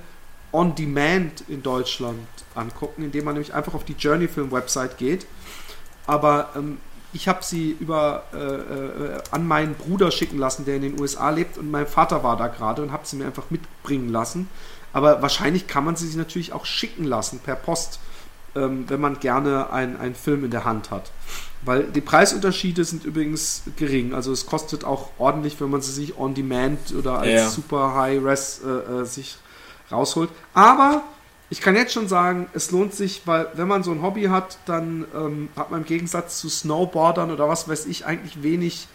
on demand in Deutschland angucken, indem man nämlich einfach auf die Journey Film Website geht. Aber ähm, ich habe sie über äh, äh, an meinen Bruder schicken lassen, der in den USA lebt und mein Vater war da gerade und habe sie mir einfach mitbringen lassen. Aber wahrscheinlich kann man sie sich natürlich auch schicken lassen per Post, ähm, wenn man gerne einen Film in der Hand hat. Weil die Preisunterschiede sind übrigens gering. Also es kostet auch ordentlich, wenn man sie sich on demand oder als ja. super High Res äh, äh, sich rausholt. Aber ich kann jetzt schon sagen, es lohnt sich, weil wenn man so ein Hobby hat, dann ähm, hat man im Gegensatz zu Snowboardern oder was weiß ich eigentlich wenig,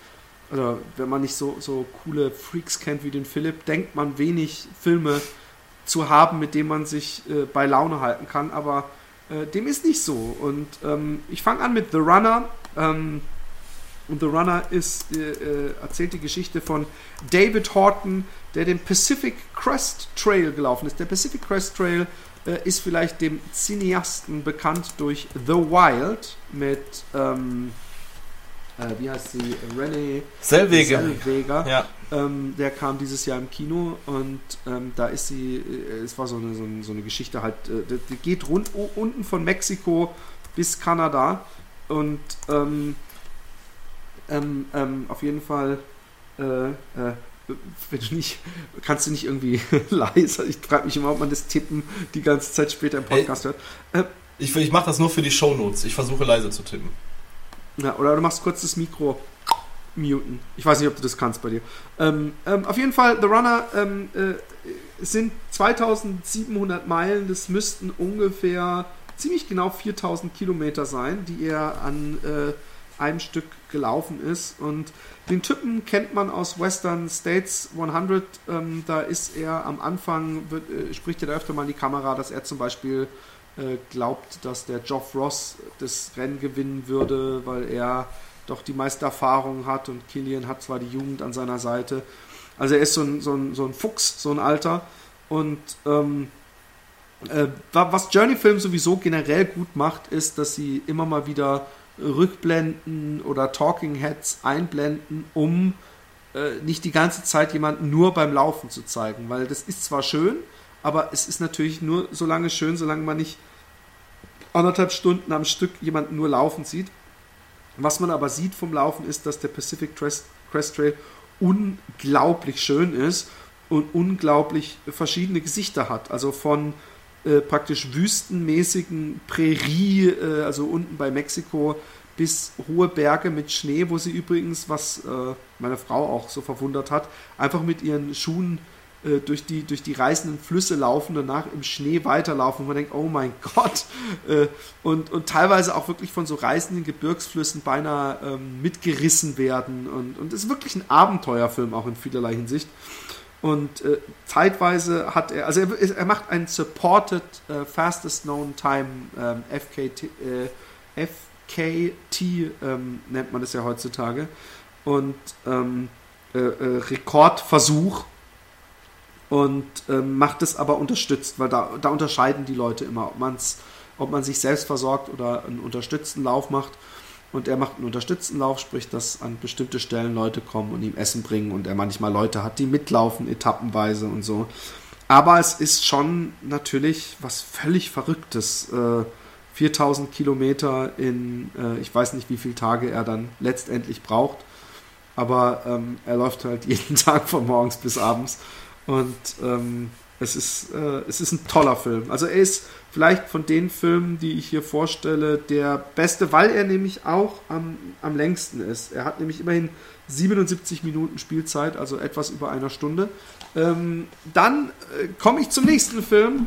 oder wenn man nicht so, so coole Freaks kennt wie den Philipp, denkt man wenig Filme zu haben, mit denen man sich äh, bei Laune halten kann. Aber äh, dem ist nicht so. Und ähm, ich fange an mit The Runner. Ähm, und The Runner ist, äh, äh, erzählt die Geschichte von David Horton, der den Pacific Crest Trail gelaufen ist. Der Pacific Crest Trail äh, ist vielleicht dem Cineasten bekannt durch The Wild mit, ähm, äh, wie heißt sie, René Zellweger. Zellweger. Ja. Ähm, der kam dieses Jahr im Kino und ähm, da ist sie, äh, es war so eine, so eine, so eine Geschichte halt, die geht rund unten von Mexiko bis Kanada und ähm, ähm, ähm, auf jeden Fall, äh, äh, wenn du nicht, kannst du nicht irgendwie [LAUGHS] leiser, ich frage mich immer, ob man das Tippen die ganze Zeit später im Podcast hört. Äh, ich ich mache das nur für die Shownotes, ich versuche leise zu tippen. Ja, oder du machst kurz das Mikro muten. Ich weiß nicht, ob du das kannst bei dir. Ähm, ähm, auf jeden Fall, The Runner ähm, äh, sind 2700 Meilen. Das müssten ungefähr ziemlich genau 4000 Kilometer sein, die er an äh, einem Stück gelaufen ist. Und den Typen kennt man aus Western States 100. Ähm, da ist er am Anfang, wird, äh, spricht er da öfter mal in die Kamera, dass er zum Beispiel äh, glaubt, dass der Geoff Ross das Rennen gewinnen würde, weil er doch die meiste Erfahrung hat und Killian hat zwar die Jugend an seiner Seite. Also er ist so ein, so ein, so ein Fuchs, so ein Alter. Und ähm, äh, was Journey Film sowieso generell gut macht, ist, dass sie immer mal wieder Rückblenden oder Talking Heads einblenden, um äh, nicht die ganze Zeit jemanden nur beim Laufen zu zeigen. Weil das ist zwar schön, aber es ist natürlich nur so lange schön, solange man nicht anderthalb Stunden am Stück jemanden nur laufen sieht. Was man aber sieht vom Laufen ist, dass der Pacific Crest Trail unglaublich schön ist und unglaublich verschiedene Gesichter hat. Also von äh, praktisch wüstenmäßigen Prärie, äh, also unten bei Mexiko, bis hohe Berge mit Schnee, wo sie übrigens, was äh, meine Frau auch so verwundert hat, einfach mit ihren Schuhen äh, durch, die, durch die reißenden Flüsse laufen, danach im Schnee weiterlaufen, wo man denkt, oh mein [LAUGHS] Gott. Äh, und, und teilweise auch wirklich von so reißenden Gebirgsflüssen beinahe ähm, mitgerissen werden. Und, und ist wirklich ein Abenteuerfilm auch in vielerlei Hinsicht. Und äh, zeitweise hat er, also er, er macht einen Supported äh, Fastest Known Time ähm, FKT, äh, FKT ähm, nennt man das ja heutzutage. Und ähm, äh, äh, Rekordversuch und ähm, macht es aber unterstützt, weil da, da unterscheiden die Leute immer, ob, man's, ob man sich selbst versorgt oder einen unterstützten Lauf macht. Und er macht einen unterstützten Lauf, sprich, dass an bestimmte Stellen Leute kommen und ihm Essen bringen und er manchmal Leute hat, die mitlaufen, etappenweise und so. Aber es ist schon natürlich was völlig Verrücktes. Äh, 4000 Kilometer in, äh, ich weiß nicht, wie viele Tage er dann letztendlich braucht. Aber ähm, er läuft halt [LAUGHS] jeden Tag von morgens bis abends. Und ähm, es, ist, äh, es ist ein toller Film. Also er ist vielleicht von den Filmen, die ich hier vorstelle, der beste, weil er nämlich auch am, am längsten ist. Er hat nämlich immerhin 77 Minuten Spielzeit, also etwas über einer Stunde. Ähm, dann äh, komme ich zum nächsten Film.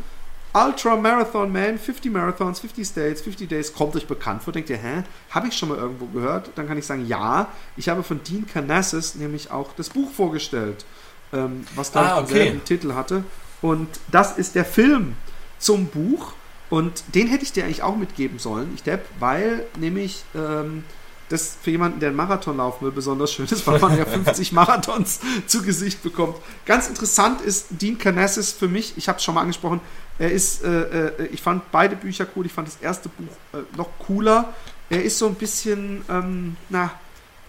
Ultra Marathon Man, 50 Marathons, 50 States, 50 Days, kommt euch bekannt vor. Denkt ihr, hä? Habe ich schon mal irgendwo gehört? Dann kann ich sagen, ja. Ich habe von Dean Canassis nämlich auch das Buch vorgestellt, ähm, was da ah, okay. denselben Titel hatte. Und das ist der Film zum Buch. Und den hätte ich dir eigentlich auch mitgeben sollen, ich Depp, weil nämlich ähm, das für jemanden, der einen Marathon laufen will, besonders schön ist, weil man ja [LAUGHS] 50 Marathons [LAUGHS] zu Gesicht bekommt. Ganz interessant ist Dean Canassis für mich, ich habe es schon mal angesprochen, er ist, äh, äh, ich fand beide Bücher cool, ich fand das erste Buch äh, noch cooler. Er ist so ein bisschen, ähm, na,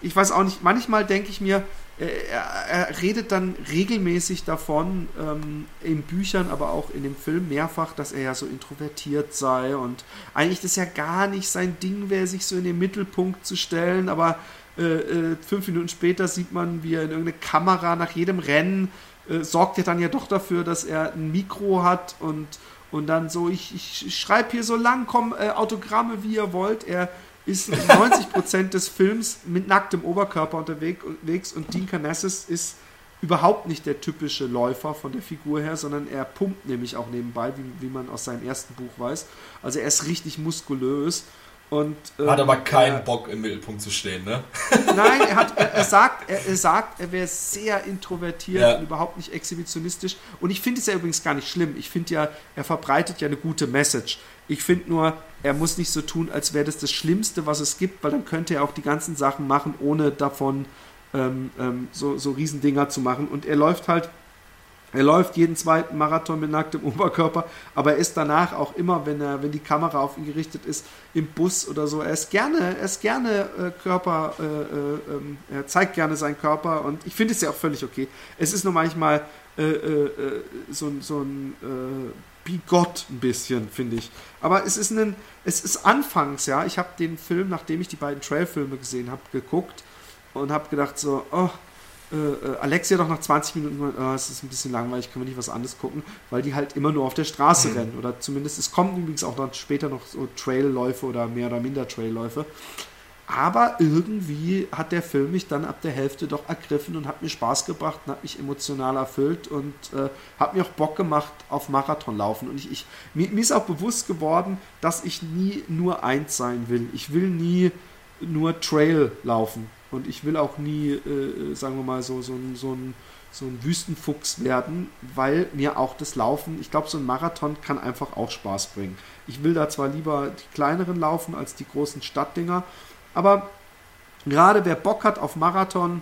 ich weiß auch nicht, manchmal denke ich mir, er, redet dann regelmäßig davon, ähm, in Büchern, aber auch in dem Film mehrfach, dass er ja so introvertiert sei und eigentlich das ja gar nicht sein Ding wäre, sich so in den Mittelpunkt zu stellen, aber äh, äh, fünf Minuten später sieht man, wie er in irgendeine Kamera nach jedem Rennen äh, sorgt er dann ja doch dafür, dass er ein Mikro hat und, und dann so, ich, ich schreibe hier so lang, komm, äh, Autogramme, wie ihr wollt. Er ist 90% des Films mit nacktem Oberkörper unterwegs und Dean Canassis ist überhaupt nicht der typische Läufer von der Figur her, sondern er pumpt nämlich auch nebenbei, wie, wie man aus seinem ersten Buch weiß. Also er ist richtig muskulös. Und, ähm, hat aber keinen äh, Bock im Mittelpunkt zu stehen, ne? [LAUGHS] Nein, er, hat, er, er [LAUGHS] sagt, er, er, sagt, er wäre sehr introvertiert ja. und überhaupt nicht exhibitionistisch. Und ich finde es ja übrigens gar nicht schlimm. Ich finde ja, er verbreitet ja eine gute Message. Ich finde nur, er muss nicht so tun, als wäre das das Schlimmste, was es gibt, weil dann könnte er auch die ganzen Sachen machen, ohne davon ähm, ähm, so, so Riesendinger zu machen. Und er läuft halt, er läuft jeden zweiten Marathon mit nacktem [LAUGHS] Oberkörper, aber er ist danach auch immer, wenn er, wenn die Kamera auf ihn gerichtet ist, im Bus oder so. Er ist gerne, er ist gerne äh, Körper, äh, äh, ähm, er zeigt gerne seinen Körper und ich finde es ja auch völlig okay. Es ist nur manchmal äh, äh, äh, so, so ein bigott ein bisschen, finde ich. Aber es ist ein, es ist anfangs, ja, ich habe den Film, nachdem ich die beiden Trailfilme gesehen habe, geguckt und habe gedacht so, oh, äh, äh, Alexia doch nach 20 Minuten, oh, es ist ein bisschen langweilig, können wir nicht was anderes gucken, weil die halt immer nur auf der Straße mhm. rennen. Oder zumindest, es kommen übrigens auch dann später noch so Trailläufe oder mehr oder minder Trailläufe. Aber irgendwie hat der Film mich dann ab der Hälfte doch ergriffen und hat mir Spaß gebracht und hat mich emotional erfüllt und äh, hat mir auch Bock gemacht auf Marathonlaufen. Und ich, ich, mir, mir ist auch bewusst geworden, dass ich nie nur eins sein will. Ich will nie nur Trail laufen. Und ich will auch nie, äh, sagen wir mal, so, so, so, ein, so ein Wüstenfuchs werden, weil mir auch das Laufen, ich glaube, so ein Marathon kann einfach auch Spaß bringen. Ich will da zwar lieber die kleineren laufen als die großen Stadtdinger, aber gerade wer Bock hat auf Marathon,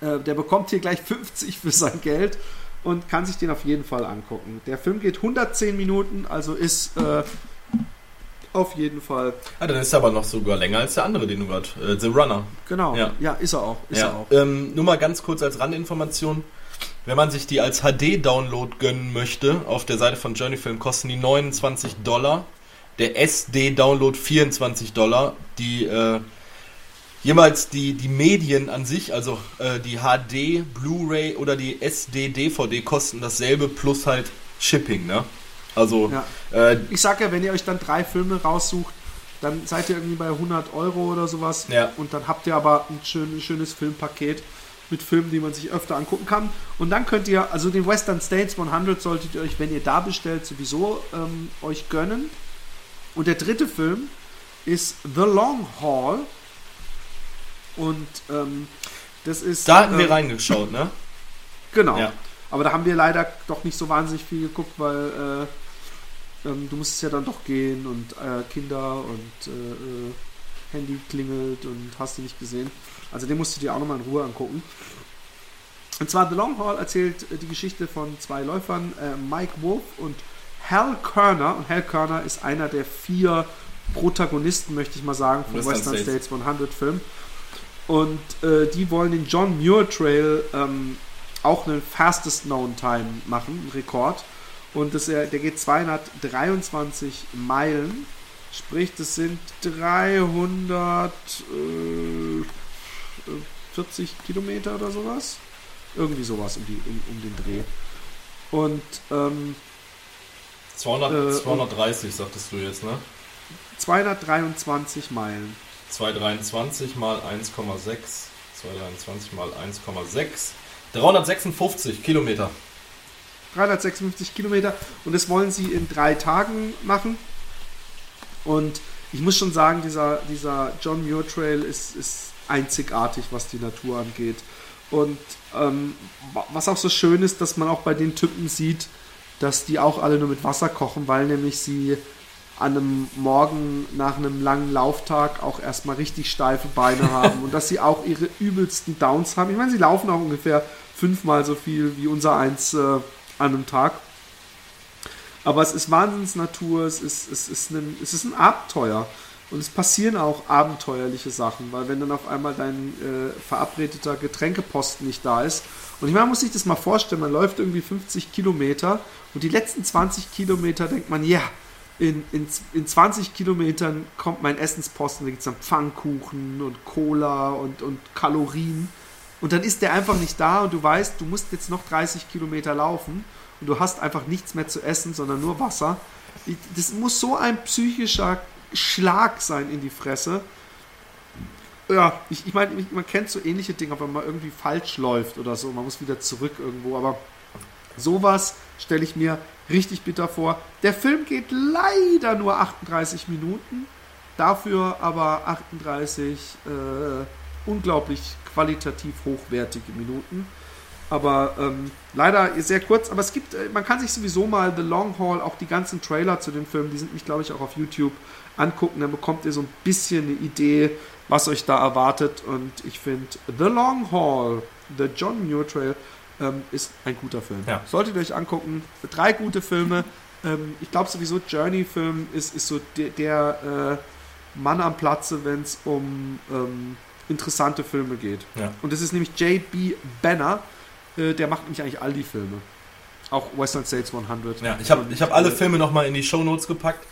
äh, der bekommt hier gleich [LAUGHS] 50 für sein Geld und kann sich den auf jeden Fall angucken. Der Film geht 110 Minuten, also ist äh, auf jeden Fall. Ah, dann ist er aber noch sogar länger als der andere, den du gerade. Äh, The Runner. Genau. Ja, ja ist er auch. Ist ja. er auch. Ähm, nur mal ganz kurz als Randinformation. Wenn man sich die als HD-Download gönnen möchte, auf der Seite von Journeyfilm kosten die 29 Dollar. Der SD-Download 24 Dollar. Die äh, jemals die, die Medien an sich, also äh, die HD, Blu-ray oder die SD-DVD kosten dasselbe plus halt Shipping, ne? Also, Ja. äh, Ich sag ja, wenn ihr euch dann drei Filme raussucht, dann seid ihr irgendwie bei 100 Euro oder sowas. Ja. Und dann habt ihr aber ein schön, schönes Filmpaket mit Filmen, die man sich öfter angucken kann. Und dann könnt ihr, also den Western States 100 solltet ihr euch, wenn ihr da bestellt, sowieso ähm, euch gönnen. Und der dritte Film ist The Long Haul. Und ähm, das ist. da hatten wir ähm, reingeschaut, ne? [LAUGHS] Genau. Ja. Aber da haben wir leider doch nicht so wahnsinnig viel geguckt, weil äh, ähm, du musstest ja dann doch gehen und äh, Kinder und äh, äh, Handy klingelt und hast du nicht gesehen. Also den musst du dir auch nochmal in Ruhe angucken. Und zwar The Long Haul erzählt äh, die Geschichte von zwei Läufern, äh, Mike Wolf und Hal Kerner. Und Hal Kerner ist einer der vier Protagonisten, möchte ich mal sagen, vom Western Western, States. States 100 Film. Und äh, die wollen den John Muir Trail ähm, auch einen Fastest Known Time machen, einen Rekord. Und das, äh, der geht 223 Meilen. Sprich, das sind 340 Kilometer oder sowas. Irgendwie sowas um, die, um, um den Dreh. Und ähm, 200, Äh, 230 sagtest du jetzt, ne? 223 Meilen. 223 mal 1,6. 223 mal 1,6. 356 Kilometer. 356 Kilometer und das wollen sie in drei Tagen machen. Und ich muss schon sagen, dieser, dieser John Muir Trail ist, ist einzigartig, was die Natur angeht. Und ähm, wa- was auch so schön ist, dass man auch bei den Typen sieht, dass die auch alle nur mit Wasser kochen, weil nämlich sie an einem Morgen nach einem langen Lauftag auch erstmal richtig steife Beine [LAUGHS] haben und dass sie auch ihre übelsten Downs haben. Ich meine, sie laufen auch ungefähr fünfmal so viel wie unser eins äh, an einem Tag. Aber es ist Wahnsinnsnatur, es ist, es, ist ein, es ist ein Abenteuer. Und es passieren auch abenteuerliche Sachen, weil wenn dann auf einmal dein äh, verabredeter Getränkeposten nicht da ist. Und ich meine, man muss sich das mal vorstellen, man läuft irgendwie 50 Kilometer und die letzten 20 Kilometer denkt man, ja, in, in, in 20 Kilometern kommt mein Essensposten, da gibt es dann Pfannkuchen und Cola und, und Kalorien. Und dann ist der einfach nicht da und du weißt, du musst jetzt noch 30 Kilometer laufen und du hast einfach nichts mehr zu essen, sondern nur Wasser. Das muss so ein psychischer Schlag sein in die Fresse. Ja, ich, ich meine, man kennt so ähnliche Dinge, wenn man irgendwie falsch läuft oder so, man muss wieder zurück irgendwo, aber sowas stelle ich mir richtig bitter vor. Der Film geht leider nur 38 Minuten, dafür aber 38 äh, unglaublich qualitativ hochwertige Minuten. Aber ähm, leider sehr kurz. Aber es gibt, äh, man kann sich sowieso mal The Long Haul, auch die ganzen Trailer zu dem Film, die sind mich, glaube ich, auch auf YouTube angucken. Dann bekommt ihr so ein bisschen eine Idee, was euch da erwartet. Und ich finde The Long Haul, The John Muir Trail, ähm, ist ein guter Film. Ja. Solltet ihr euch angucken. Drei gute Filme. Ähm, ich glaube sowieso, Journey-Film ist, ist so der, der äh, Mann am Platze, wenn es um ähm, interessante Filme geht. Ja. Und das ist nämlich J.B. Banner. Äh, der macht nämlich eigentlich all die Filme. Auch Western States 100. Ja, ich habe ich hab alle äh, Filme nochmal in die Shownotes gepackt.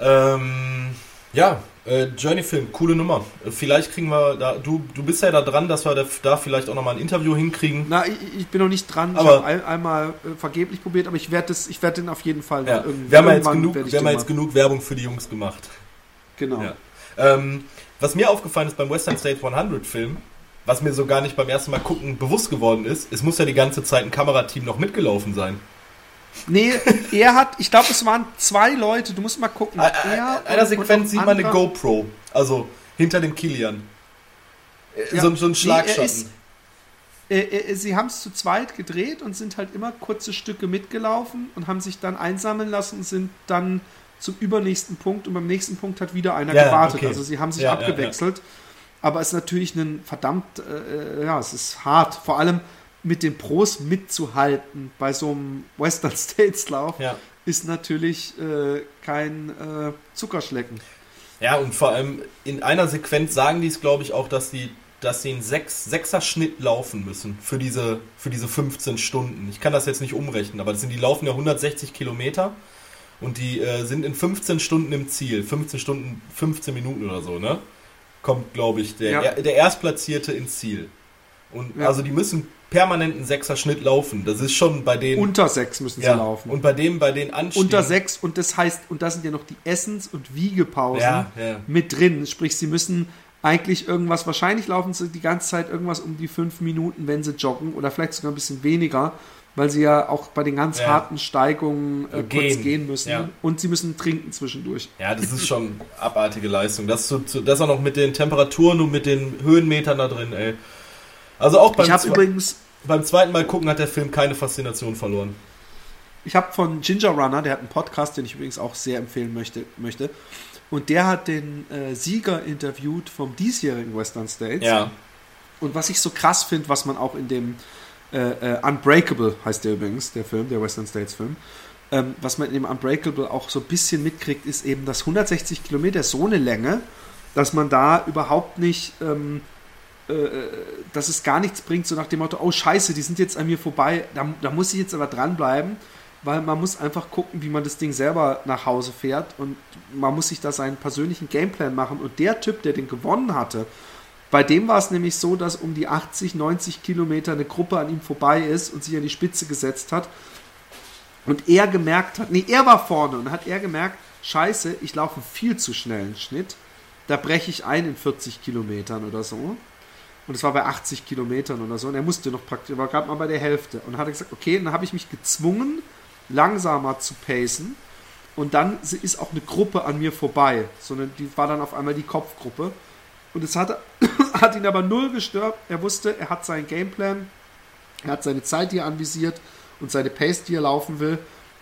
Ähm, ja, äh, Journey-Film, coole Nummer. Vielleicht kriegen wir da, du, du bist ja da dran, dass wir da, da vielleicht auch nochmal ein Interview hinkriegen. Na, ich, ich bin noch nicht dran. ich Aber- habe ein, einmal äh, vergeblich probiert, aber ich werde ich werd den auf jeden Fall Ja, irgendwie. wir haben jetzt, genug, ich wir haben jetzt genug Werbung für die Jungs gemacht. Genau. Ja. Ähm, was mir aufgefallen ist beim Western State 100 Film, was mir so gar nicht beim ersten Mal gucken bewusst geworden ist, es muss ja die ganze Zeit ein Kamerateam noch mitgelaufen sein. Nee, er hat, ich glaube, es waren zwei Leute, du musst mal gucken. In Er einer Sequenz sieht man eine GoPro, also hinter dem Kilian. Äh, Ja. So, so ein Nee, Schlagschatten. er ist- Äh, äh, sie haben es zu zweit gedreht und sind halt immer kurze Stücke mitgelaufen und haben sich dann einsammeln lassen und sind dann zum übernächsten Punkt und beim nächsten Punkt hat wieder einer Ja, gewartet. okay. Also sie haben sich Ja, ja, abgewechselt. Aber es ist natürlich ein verdammt, äh, ja, es ist hart. Vor allem mit den Pros mitzuhalten bei so einem Western [LAUGHS] States Lauf ja. ist natürlich äh, kein äh, Zuckerschlecken. Ja, und vor allem in einer Sequenz sagen die es, glaube ich, auch, dass die, dass sie einen Sechs, Sechser-Schnitt laufen müssen für diese, für diese 15 Stunden. Ich kann das jetzt nicht umrechnen, aber das sind, die laufen ja 160 Kilometer und die äh, sind in 15 Stunden im Ziel. 15 Stunden, 15 Minuten oder so, ne? kommt, glaube ich, der, Ja. er, der Erstplatzierte ins Ziel. Und Ja. also die müssen permanent einen Sechser-Schnitt laufen. Das ist schon bei denen. Unter sechs müssen sie ja, laufen. Und bei dem, bei den Anstiegen. unter sechs und das heißt, und da sind ja noch die Essens- und Wiegepausen Ja, mit drin. Sprich, sie müssen eigentlich irgendwas, wahrscheinlich laufen sie die ganze Zeit irgendwas um die fünf Minuten, wenn sie joggen oder vielleicht sogar ein bisschen weniger, weil sie ja auch bei den ganz harten Steigungen äh, kurz Gehen. gehen müssen und sie müssen trinken zwischendurch. Ja, das ist schon [LAUGHS] abartige Leistung. Das, das auch noch mit den Temperaturen und mit den Höhenmetern da drin, ey. Also auch beim, zwe- übrigens, beim zweiten Mal gucken hat der Film keine Faszination verloren. ich habe von Ginger Runner, der hat einen Podcast, den ich übrigens auch sehr empfehlen möchte, möchte und der hat den äh, Sieger interviewt vom diesjährigen Western States. Ja. Und was ich so krass finde, was man auch in dem äh, äh, Unbreakable heißt der übrigens, der Film, der Western States Film, ähm, was man in dem Unbreakable auch so ein bisschen mitkriegt, ist eben, dass 160 Kilometer so eine Länge, dass man da überhaupt nicht, ähm, äh, dass es gar nichts bringt, so nach dem Motto, oh scheiße, die sind jetzt an mir vorbei, da, da muss ich jetzt aber dranbleiben, weil man muss einfach gucken, wie man das Ding selber nach Hause fährt und man muss sich da seinen persönlichen Gameplan machen und der Typ, der den gewonnen hatte, bei dem war es nämlich so, dass um die 80, 90 Kilometer eine Gruppe an ihm vorbei ist und sich an die Spitze gesetzt hat. Und er gemerkt hat, nee, er war vorne und hat er gemerkt, scheiße, ich laufe viel zu schnellen Schnitt. Da breche ich ein in 40 Kilometern oder so. Und es war bei 80 Kilometern oder so. Und er musste noch praktisch, war gerade mal bei der Hälfte. Und hat er gesagt, okay, dann habe ich mich gezwungen, langsamer zu pacen. Und dann ist auch eine Gruppe an mir vorbei. Sondern die war dann auf einmal die Kopfgruppe. Und es hat, [COUGHS] hat ihn aber null gestört. Er wusste, er hat seinen Gameplan, er hat seine Zeit, die er anvisiert und seine Pace, die er laufen will.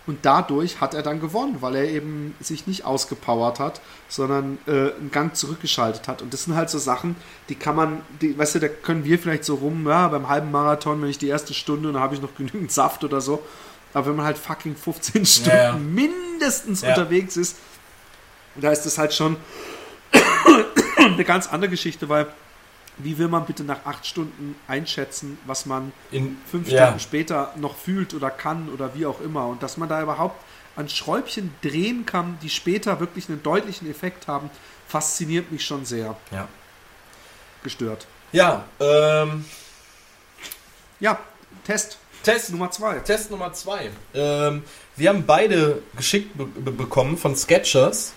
Und dadurch hat er dann gewonnen, weil er eben sich nicht ausgepowert hat, sondern äh, einen Gang zurückgeschaltet hat. Und das sind halt so Sachen, die kann man, die, weißt du, da können wir vielleicht so rum, ja, beim halben Marathon, wenn ich die erste Stunde, dann habe ich noch [LAUGHS] genügend Saft oder so. Aber wenn man halt fucking 15 Stunden Ja, ja. mindestens Ja. unterwegs ist, da ist das halt schon [COUGHS] eine ganz andere Geschichte, weil wie will man bitte nach acht Stunden einschätzen, was man In, fünf ja. Stunden später noch fühlt oder kann oder wie auch immer. Und dass man da überhaupt an Schräubchen drehen kann, die später wirklich einen deutlichen Effekt haben, fasziniert mich schon sehr Ja. gestört. Ja, ähm, Ja, Test Test Nummer zwei. Test Nummer zwei. Ähm, wir haben beide geschickt be be bekommen von Sketchers.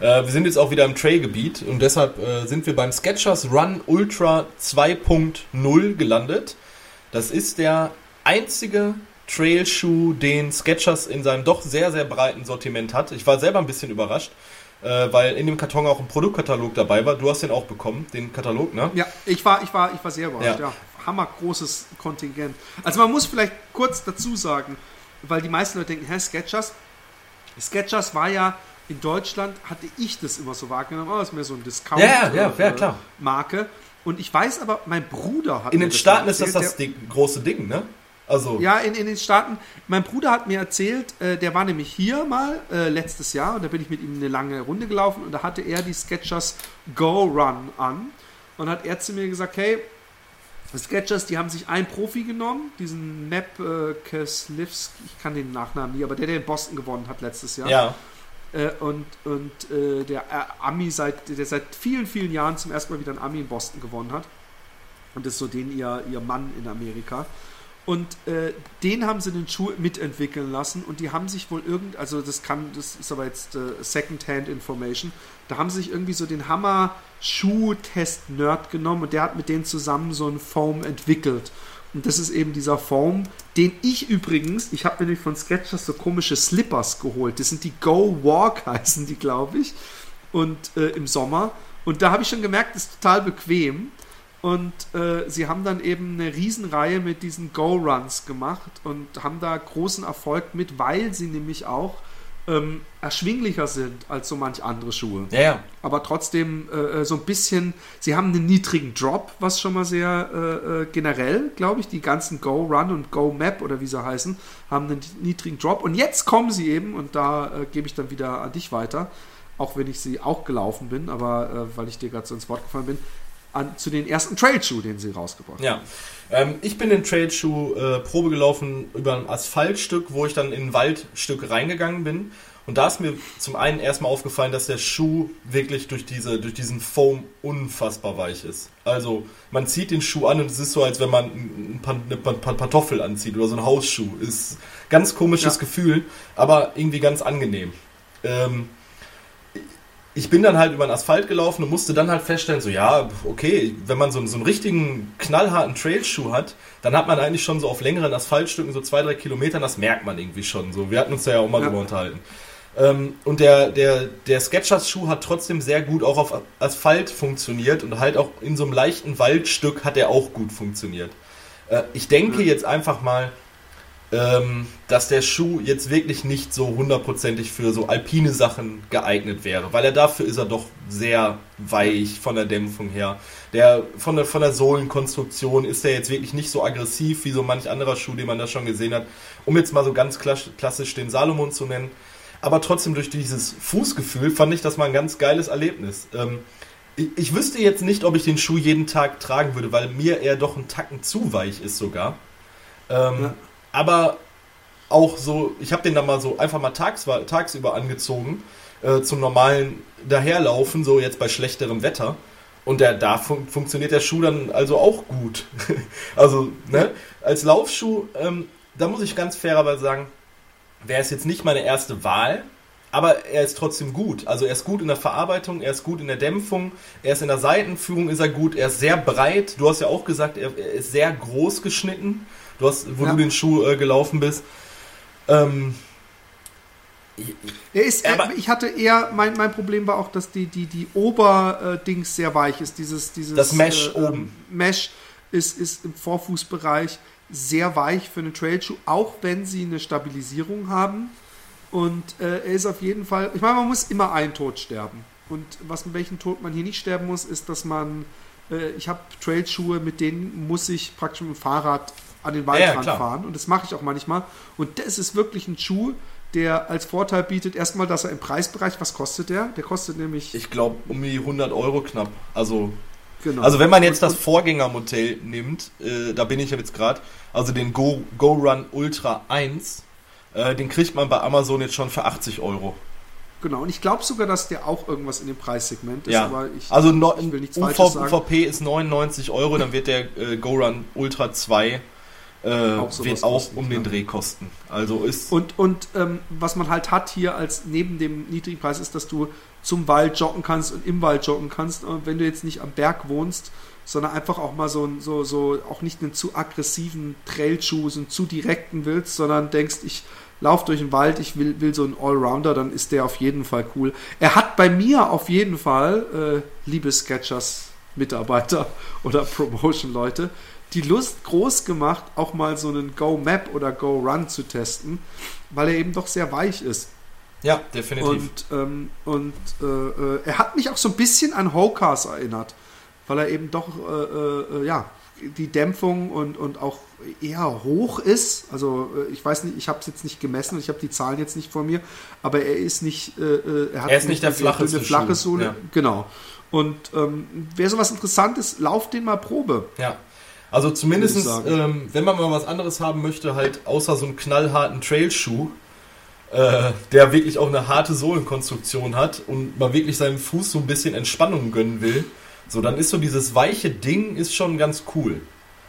Äh, wir sind jetzt auch wieder im Trailgebiet und deshalb äh, sind wir beim Sketchers Run Ultra 2.0 gelandet. Das ist der einzige Trailschuh, den Sketchers in seinem doch sehr, sehr breiten Sortiment hat. Ich war selber ein bisschen überrascht, äh, weil in dem Karton auch ein Produktkatalog dabei war. Du hast den auch bekommen, den Katalog, ne? Ja, ich war, ich war, ich war sehr überrascht. Ja. Ja. Hammergroßes Kontingent. Also man muss vielleicht kurz dazu sagen, weil die meisten Leute denken, hä, Sketchers? Sketchers war ja in Deutschland, hatte ich das immer so wahrgenommen, oh, das ist mir so ein Discount Ja, ja, ja, äh, klar. Marke. Und ich weiß aber, mein Bruder hat In den Staaten ist das erzählt, das Ding, große Ding, ne? Also, ja, in, in den Staaten. Mein Bruder hat mir erzählt, äh, der war nämlich hier mal äh, letztes Jahr und da bin ich mit ihm eine lange Runde gelaufen und da hatte er die Sketchers Go Run an und hat er zu mir gesagt, hey, Sketchers, die haben sich einen Profi genommen, diesen Map äh, Keslivski, ich kann den Nachnamen nie, aber der, der in Boston gewonnen hat letztes Jahr. ja. Äh, und und äh, der äh, Ami seit, der seit vielen, vielen Jahren zum ersten Mal wieder einen Ami in Boston gewonnen hat. Und das ist so den ihr, ihr Mann in Amerika. Und äh, den haben sie den Schuh mitentwickeln lassen und die haben sich wohl irgend, also das kann, das ist aber jetzt äh, Secondhand Information, da haben sie sich irgendwie so den Hammer Schuh-Test-Nerd genommen und der hat mit denen zusammen so einen Foam entwickelt. Und das ist eben dieser Foam, den ich übrigens, ich habe mir nämlich von Skechers so komische Slippers geholt. Das sind die Go Walk [LAUGHS] heißen die, glaube ich. Und äh, im Sommer. Und da habe ich schon gemerkt, das ist total bequem. Und äh, sie haben dann eben eine Riesenreihe mit diesen Go-Runs gemacht und haben da großen Erfolg mit, weil sie nämlich auch ähm, erschwinglicher sind als so manch andere Schuhe. Ja, ja. Aber trotzdem äh, so ein bisschen, sie haben einen niedrigen Drop, was schon mal sehr äh, äh, generell, glaube ich, die ganzen Go Run und Go Map oder wie sie heißen, haben einen niedrigen Drop. Und jetzt kommen sie eben, und da äh, gebe ich dann wieder an dich weiter, auch wenn ich sie auch gelaufen bin, aber äh, weil ich dir gerade so ins Wort gefallen bin, an, zu den ersten Trailschuh, den sie rausgebracht haben. Ja. Ähm, ich bin den Trailschuh äh, Probe gelaufen über ein Asphaltstück, wo ich dann in ein Waldstück reingegangen bin. Und da ist mir zum einen erstmal aufgefallen, dass der Schuh wirklich durch, diese, durch diesen Foam unfassbar weich ist. Also man zieht den Schuh an und es ist so, als wenn man ein Pan eine Pantoffel anzieht oder so ein Hausschuh. Ist ganz komisches ja. Gefühl, aber irgendwie ganz angenehm. Ähm, ich bin dann halt über den Asphalt gelaufen und musste dann halt feststellen, so ja, okay, wenn man so, so einen richtigen knallharten Trailschuh hat, dann hat man eigentlich schon so auf längeren Asphaltstücken, so zwei, drei Kilometern, das merkt man irgendwie schon. So, wir hatten uns da ja auch mal ja. drüber unterhalten. Ähm, und der, der, der Sketchers-Schuh hat trotzdem sehr gut auch auf Asphalt funktioniert und halt auch in so einem leichten Waldstück hat er auch gut funktioniert. Äh, ich denke jetzt einfach mal, ähm, dass der Schuh jetzt wirklich nicht so hundertprozentig für so alpine Sachen geeignet wäre, weil er dafür ist er doch sehr weich von der Dämpfung her. Der von der von der Sohlenkonstruktion ist er jetzt wirklich nicht so aggressiv wie so manch anderer Schuh, den man da schon gesehen hat. Um jetzt mal so ganz klassisch den Salomon zu nennen, aber trotzdem durch dieses Fußgefühl fand ich das mal ein ganz geiles Erlebnis. Ähm, ich, ich, wüsste jetzt nicht, ob ich den Schuh jeden Tag tragen würde, weil mir er doch ein Tacken zu weich ist sogar. Ähm, ja. Aber auch so, ich habe den dann mal so einfach mal tags, tagsüber angezogen, äh, zum normalen Daherlaufen, so jetzt bei schlechterem Wetter. Und der, da fun funktioniert der Schuh dann also auch gut. [LAUGHS] also, ne, als Laufschuh, ähm, da muss ich ganz fairerweise sagen, wäre es jetzt nicht meine erste Wahl, aber er ist trotzdem gut. Also er ist gut in der Verarbeitung, er ist gut in der Dämpfung, er ist in der Seitenführung, ist er gut, er ist sehr breit. Du hast ja auch gesagt, er, er ist sehr groß geschnitten, du hast, wo ja. du den Schuh äh, gelaufen bist. Ähm, er ist, aber, ich hatte eher, mein, mein Problem war auch, dass die, die, die Oberdings sehr weich ist. Dieses, dieses das Mesh äh, oben. Mesh ist, ist im Vorfußbereich sehr weich für einen Trailschuh, auch wenn sie eine Stabilisierung haben. Und äh, er ist auf jeden Fall, ich meine, man muss immer einen Tod sterben. Und was mit welchem Tod man hier nicht sterben muss, ist, dass man, äh, ich habe Trailschuhe, mit denen muss ich praktisch mit dem Fahrrad an den Waldrand ja, fahren. Und das mache ich auch manchmal. Und das ist wirklich ein Schuh, der als Vorteil bietet, erstmal, dass er im Preisbereich, was kostet der? Der kostet nämlich. Ich glaube, um die 100 Euro knapp. Also Genau. Also wenn man jetzt das Vorgängermodell nimmt, äh, da bin ich jetzt gerade, also den Go, Go Run Ultra 1, äh, den kriegt man bei Amazon jetzt schon für 80 Euro. Genau, und ich glaube sogar, dass der auch irgendwas in dem Preissegment ist. Ja. Ich, also no, ich will nichts UV, UVP ist 99 Euro, dann wird der äh, Go Run Ultra 2 äh, auch wird auch um den Dreh kosten. Also ist und und ähm, was man halt hat hier als neben dem niedrigen Preis ist, dass du zum Wald joggen kannst und im Wald joggen kannst. Und wenn du jetzt nicht am Berg wohnst, sondern einfach auch mal so, so, so auch nicht einen zu aggressiven Trailschuh, einen zu direkten willst, sondern denkst, ich laufe durch den Wald, ich will, will so einen Allrounder, dann ist der auf jeden Fall cool. Er hat bei mir auf jeden Fall, äh, liebe Sketchers Mitarbeiter [LAUGHS] oder Promotion-Leute, die Lust groß gemacht, auch mal so einen Go Map oder Go Run zu testen, weil er eben doch sehr weich ist. Ja, definitiv. Und, ähm, und äh, äh, er hat mich auch so ein bisschen an Hokars erinnert, weil er eben doch, äh, äh, ja, die Dämpfung und, und auch eher hoch ist. Also äh, ich weiß nicht, ich habe es jetzt nicht gemessen, ich habe die Zahlen jetzt nicht vor mir, aber er ist nicht, äh, er hat er ist nicht der flache, flache Sohle. Ja. Genau. Und ähm, wäre sowas Interessantes, lauf den mal Probe. Ja. Also zumindest, ähm, wenn man mal was anderes haben möchte, halt außer so einem knallharten Trailschuh, äh, der wirklich auch eine harte Sohlenkonstruktion hat und man wirklich seinem Fuß so ein bisschen Entspannung gönnen will, so dann ist so dieses weiche Ding ist schon ganz cool.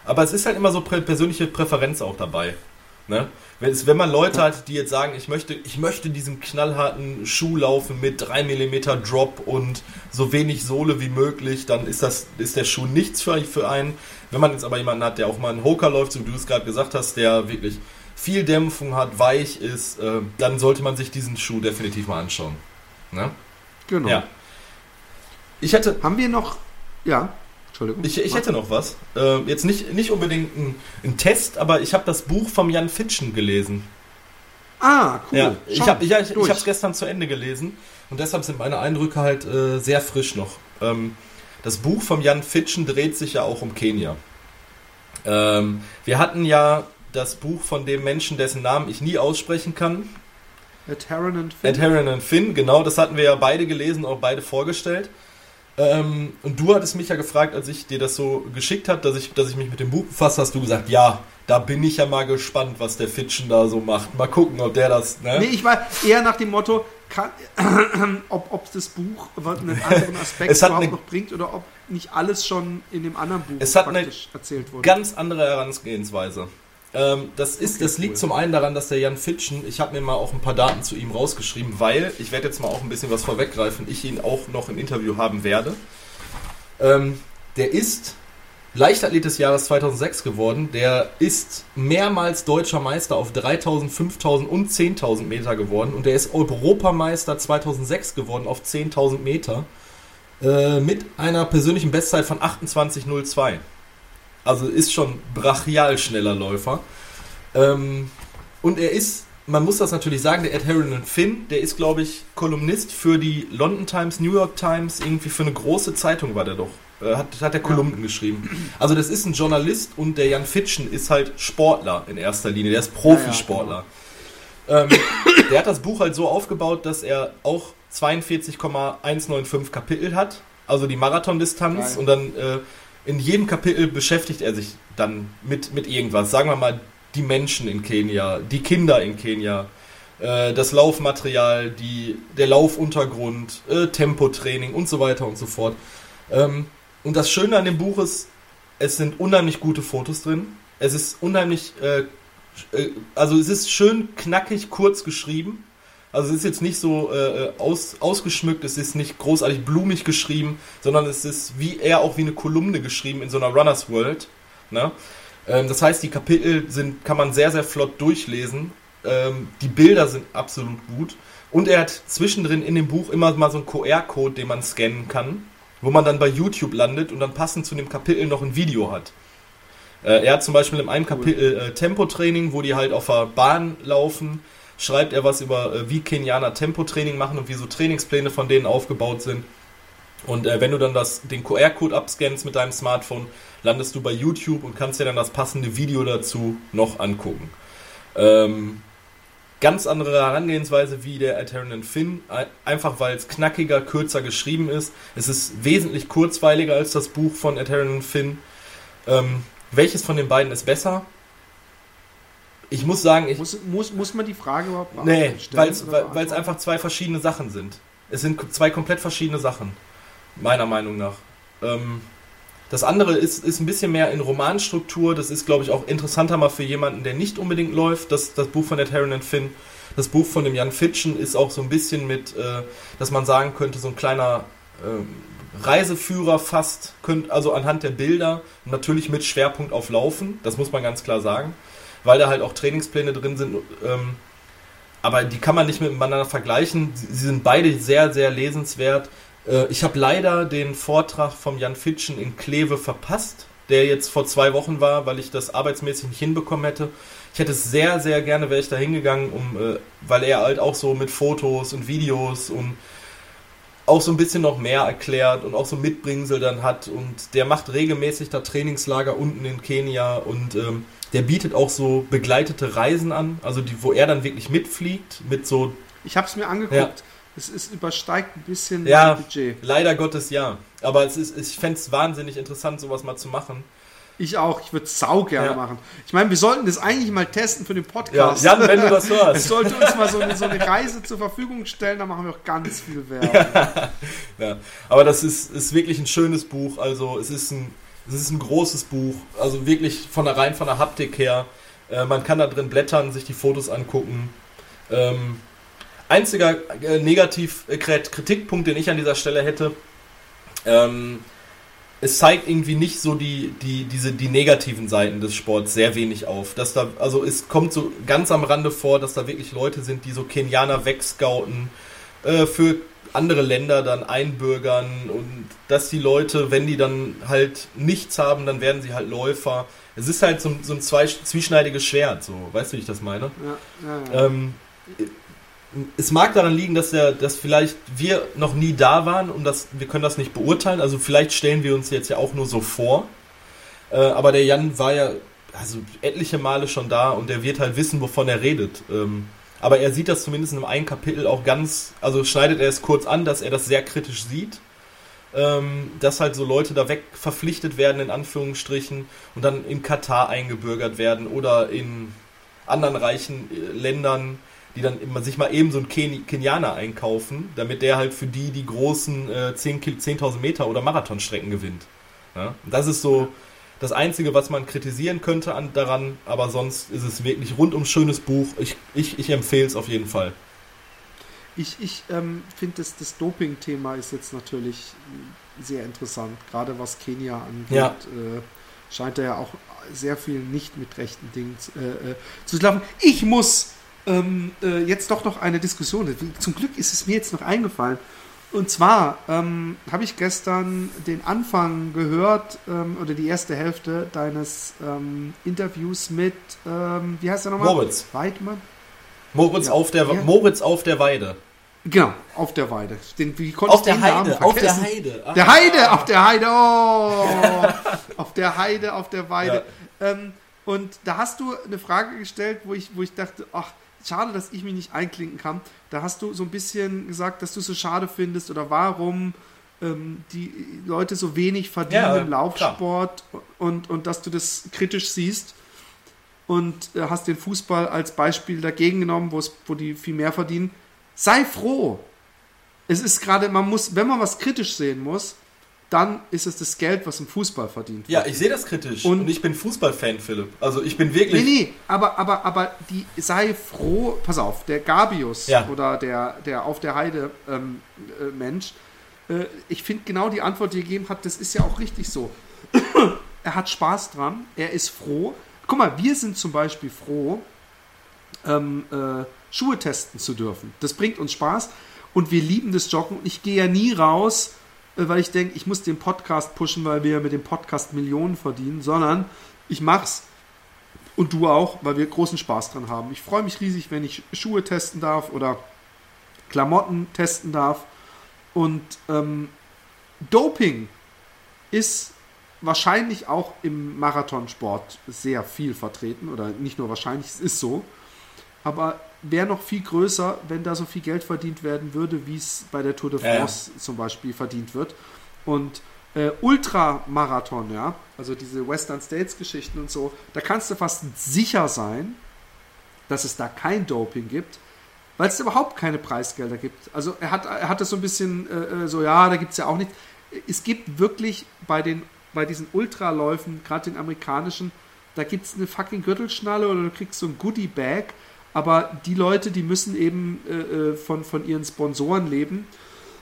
Aber es ist halt immer so prä persönliche Präferenz auch dabei. Ne? Wenn, es, wenn man Leute hat, die jetzt sagen, ich möchte, ich möchte diesen knallharten Schuh laufen mit 3 mm Drop und so wenig Sohle wie möglich, dann ist das ist der Schuh nichts für, für einen. Wenn man jetzt aber jemanden hat, der auch mal einen Hoker läuft, so wie du es gerade gesagt hast, der wirklich viel Dämpfung hat, weich ist, äh, dann sollte man sich diesen Schuh definitiv mal anschauen. Ne? Genau. Ja. Ich hätte. Haben wir noch. Ja. Entschuldigung. Ich, ich hätte noch was. Äh, jetzt nicht, nicht unbedingt ein, ein Test, aber ich habe das Buch vom Jan Fitschen gelesen. Ah, cool. Ja, ich habe ich, ich, ich es gestern zu Ende gelesen und deshalb sind meine Eindrücke halt äh, sehr frisch noch. Ähm, das Buch vom Jan Fitschen dreht sich ja auch um Kenia. Ähm, wir hatten ja das Buch von dem Menschen, dessen Namen ich nie aussprechen kann. Ed Heron and Finn. Ed Heron and Finn, genau, das hatten wir ja beide gelesen, auch beide vorgestellt. Ähm, und du hattest mich ja gefragt, als ich dir das so geschickt habe, dass ich, dass ich mich mit dem Buch befasst, hast du gesagt, ja, da bin ich ja mal gespannt, was der Fitchen da so macht. Mal gucken, ob der das. Ne? Nee, ich war eher nach dem Motto, kann, [CLEARS THROAT] ob, ob das Buch einen anderen Aspekt [LAUGHS] überhaupt eine- noch bringt oder ob nicht alles schon in dem anderen Buch Es hat eine erzählt wurde. Ganz andere Herangehensweise. Ähm, das ist, Okay, das liegt cool. zum einen daran, dass der Jan Fitschen, ich habe mir mal auch ein paar Daten zu ihm rausgeschrieben, weil, ich werde jetzt mal auch ein bisschen was vorweggreifen, ich ihn auch noch im Interview haben werde. Ähm, der ist Leichtathlet des Jahres 2006 geworden, der ist mehrmals deutscher Meister auf 3000, 5000 und 10.000 Meter geworden und der ist Europameister 2006 geworden auf 10.000 Meter äh, mit einer persönlichen Bestzeit von 28,02. Also ist schon brachial schneller Läufer. Ähm, und er ist, man muss das natürlich sagen, der Ed Harrington Finn, der ist, glaube ich, Kolumnist für die London Times, New York Times, irgendwie für eine große Zeitung war der doch. Äh, hat, hat er Kolumnen geschrieben. Also das ist ein Journalist und der Jan Fitschen ist halt Sportler in erster Linie. Der ist Profisportler. ähm, der hat das Buch halt so aufgebaut, dass er auch 42,195 Kapitel hat. Also die Marathondistanz und dann äh, in jedem Kapitel beschäftigt er sich dann mit, mit irgendwas. Sagen wir mal die Menschen in Kenia, die Kinder in Kenia, äh, das Laufmaterial, die, der Laufuntergrund, äh, Tempotraining und so weiter und so fort. Ähm, und das Schöne an dem Buch ist, es sind unheimlich gute Fotos drin. Es ist unheimlich, äh, äh, also es ist schön knackig, kurz geschrieben. Also es ist jetzt nicht so äh, aus, ausgeschmückt, es ist nicht großartig blumig geschrieben, sondern es ist wie eher auch wie eine Kolumne geschrieben in so einer Runners World. Ne? Ähm, das heißt, die Kapitel sind, kann man sehr, sehr flott durchlesen. Ähm, die Bilder sind absolut gut. Und er hat zwischendrin in dem Buch immer mal so einen QR-Code, den man scannen kann, wo man dann bei YouTube landet und dann passend zu dem Kapitel noch ein Video hat. Äh, er hat zum Beispiel in einem Kapitel äh, Tempotraining, wo die halt auf der Bahn laufen, schreibt er was über, äh, wie Kenianer Tempotraining machen und wie so Trainingspläne von denen aufgebaut sind. Und äh, wenn du dann das, den QR-Code abscannst mit deinem Smartphone, landest du bei YouTube und kannst dir dann das passende Video dazu noch angucken. Ähm, ganz andere Herangehensweise wie der Eternal Finn, ein- einfach weil es knackiger, kürzer geschrieben ist. Es ist wesentlich kurzweiliger als das Buch von Eternal Finn. Ähm, welches von den beiden ist besser? Ich muss sagen, ich, Muss, muss, muss man die Frage überhaupt Nee, stellen weil es einfach zwei verschiedene Sachen sind. Es sind zwei komplett verschiedene Sachen, meiner Meinung nach. Ähm, das andere ist, ist ein bisschen mehr in Romanstruktur. Das ist, glaube ich, auch interessanter mal für jemanden, der nicht unbedingt läuft. Das, das Buch von Ed Herron und Finn. Das Buch von dem Jan Fitschen ist auch so ein bisschen mit, äh, dass man sagen könnte, so ein kleiner ähm, Reiseführer fast, könnt, also anhand der Bilder, natürlich mit Schwerpunkt auf Laufen, das muss man ganz klar sagen, weil da halt auch Trainingspläne drin sind. Ähm, aber die kann man nicht miteinander vergleichen. Sie sie sind beide sehr, sehr lesenswert. Äh, Ich habe leider den Vortrag vom Jan Fitschen in Kleve verpasst, der jetzt vor zwei Wochen war, weil ich das arbeitsmäßig nicht hinbekommen hätte. Ich hätte es sehr, sehr gerne, wäre ich da hingegangen, um, äh, weil er halt auch so mit Fotos und Videos und auch so ein bisschen noch mehr erklärt und auch so Mitbringsel dann hat und der macht regelmäßig da Trainingslager unten in Kenia und ähm, der bietet auch so begleitete Reisen an, also die, wo er dann wirklich mitfliegt mit so Ich habe es mir angeguckt. Ja. Es ist übersteigt ein bisschen Ja. das Budget. Leider Gottes ja. Aber es ist, ich fände es wahnsinnig interessant, sowas mal zu machen. Ich auch. Ich würde es sau gerne Ja. machen. Ich meine, wir sollten das eigentlich mal testen für den Ja, Podcast. Jan, wenn du das [LAUGHS] Es hörst. sollte uns mal so eine, so eine Reise zur Verfügung stellen, da machen wir auch ganz viel Werbung. Ja. Aber das ist, ist wirklich ein schönes Buch. Also es ist ein, es ist ein großes Buch. Also wirklich von der rein von der Haptik her. Äh, man kann da drin blättern, sich die Fotos angucken. Ähm, einziger äh, negativ äh, den ich an dieser Stelle hätte, ähm, es zeigt irgendwie nicht so die, die, diese, die negativen Seiten des Sports sehr wenig auf. Dass da, also es kommt so ganz am Rande vor, dass da wirklich Leute sind, die so Kenianer wegscouten, äh, für andere Länder dann einbürgern und dass die Leute, wenn die dann halt nichts haben, dann werden sie halt Läufer. Es ist halt so, ein- so ein zwei, zweischneidiges Schwert, so, weißt du, wie ich das meine? Ja, ja, ja. Ähm, es mag daran liegen, dass, der, dass vielleicht wir noch nie da waren und das, wir können das nicht beurteilen. Also vielleicht stellen wir uns jetzt ja auch nur so vor. Äh, aber der Jan war ja also etliche Male schon da und der wird halt wissen, wovon er redet. Ähm, aber er sieht das zumindest in einem Kapitel auch ganz, also schneidet er es kurz an, dass er das sehr kritisch sieht. ähm, dass halt so Leute da weg verpflichtet werden, in Anführungsstrichen, und dann in Katar eingebürgert werden oder in anderen reichen äh, Ländern, die dann immer, sich mal eben so einen Ken Kenianer einkaufen, damit der halt für die die großen äh, 10.000 10 Meter oder Marathonstrecken gewinnt. Ja? Das ist so das Einzige, was man kritisieren könnte an, daran, aber sonst ist es wirklich rundum schönes Buch. Ich, ich, ich empfehle es auf jeden Fall. Ich, ich ähm, finde, das, das Doping-Thema ist jetzt natürlich sehr interessant, gerade was Kenia angeht. Ja. Äh, scheint er ja auch sehr viel nicht mit rechten Dingen äh, äh, zu laufen. Ich muss ähm, äh, jetzt doch noch eine Diskussion. Zum Glück ist es mir jetzt noch eingefallen. Und zwar ähm, habe ich gestern den Anfang gehört ähm, oder die erste Hälfte deines ähm, Interviews mit, ähm, wie heißt er nochmal? Moritz. Weidmann? Moritz, Ja. auf der, Ja. Moritz auf der Weide. Genau, auf der Weide. Den, wie konnte Auf ich der den Namen Heide, auf der? Heide. Ah. Der Heide, auf der Heide, oh! auf der Heide, auf der Weide. Ähm, und da hast du eine Frage gestellt, wo ich, wo ich dachte, ach, schade, dass ich mich nicht einklinken kann. Da hast du so ein bisschen gesagt, dass du es so schade findest oder warum ähm, die Leute so wenig verdienen Ja, im Laufsport und, und dass du das kritisch siehst. Und äh, hast den Fußball als Beispiel dagegen genommen, wo die viel mehr verdienen. Sei froh. Es ist gerade, man muss, wenn man was kritisch sehen muss, dann ist es das Geld, was im Fußball verdient Ja, ich sehe das kritisch. Und- Und, ich bin Fußballfan, Philipp. Also ich bin Nee, wirklich. nee, aber, aber, aber die sei froh, pass auf, der Gabius Ja. oder der, der auf der Heide ähm, äh, Mensch, äh, ich finde genau die Antwort, die er gegeben hat, das ist ja auch richtig so. er hat Spaß dran, er ist froh. Guck mal, wir sind zum Beispiel froh, ähm, äh, Schuhe testen zu dürfen. Das bringt uns Spaß und wir lieben das Joggen. Und ich gehe ja nie raus, weil ich denke, ich muss den Podcast pushen, weil wir mit dem Podcast Millionen verdienen, sondern ich mach's und du auch, weil wir großen Spaß dran haben. Ich freue mich riesig, wenn ich Schuhe testen darf oder Klamotten testen darf. Und ähm, Doping ist wahrscheinlich auch im Marathonsport sehr viel vertreten oder nicht nur wahrscheinlich, es ist so. Aber wäre noch viel größer, wenn da so viel Geld verdient werden würde, wie es bei der Tour de Ja, ja. France zum Beispiel verdient wird. Und äh, Ultramarathon, ja, also diese Western States Geschichten und so, da kannst du fast sicher sein, dass es da kein Doping gibt, weil es überhaupt keine Preisgelder gibt. Also er hat, er hat das so ein bisschen äh, äh, so, ja, da gibt es ja auch nicht. Es gibt wirklich bei den bei diesen Ultraläufen, gerade den amerikanischen, da gibt es eine fucking Gürtelschnalle oder du kriegst so ein Goodie-Bag, aber die Leute, die müssen eben äh, äh, von, von ihren Sponsoren leben.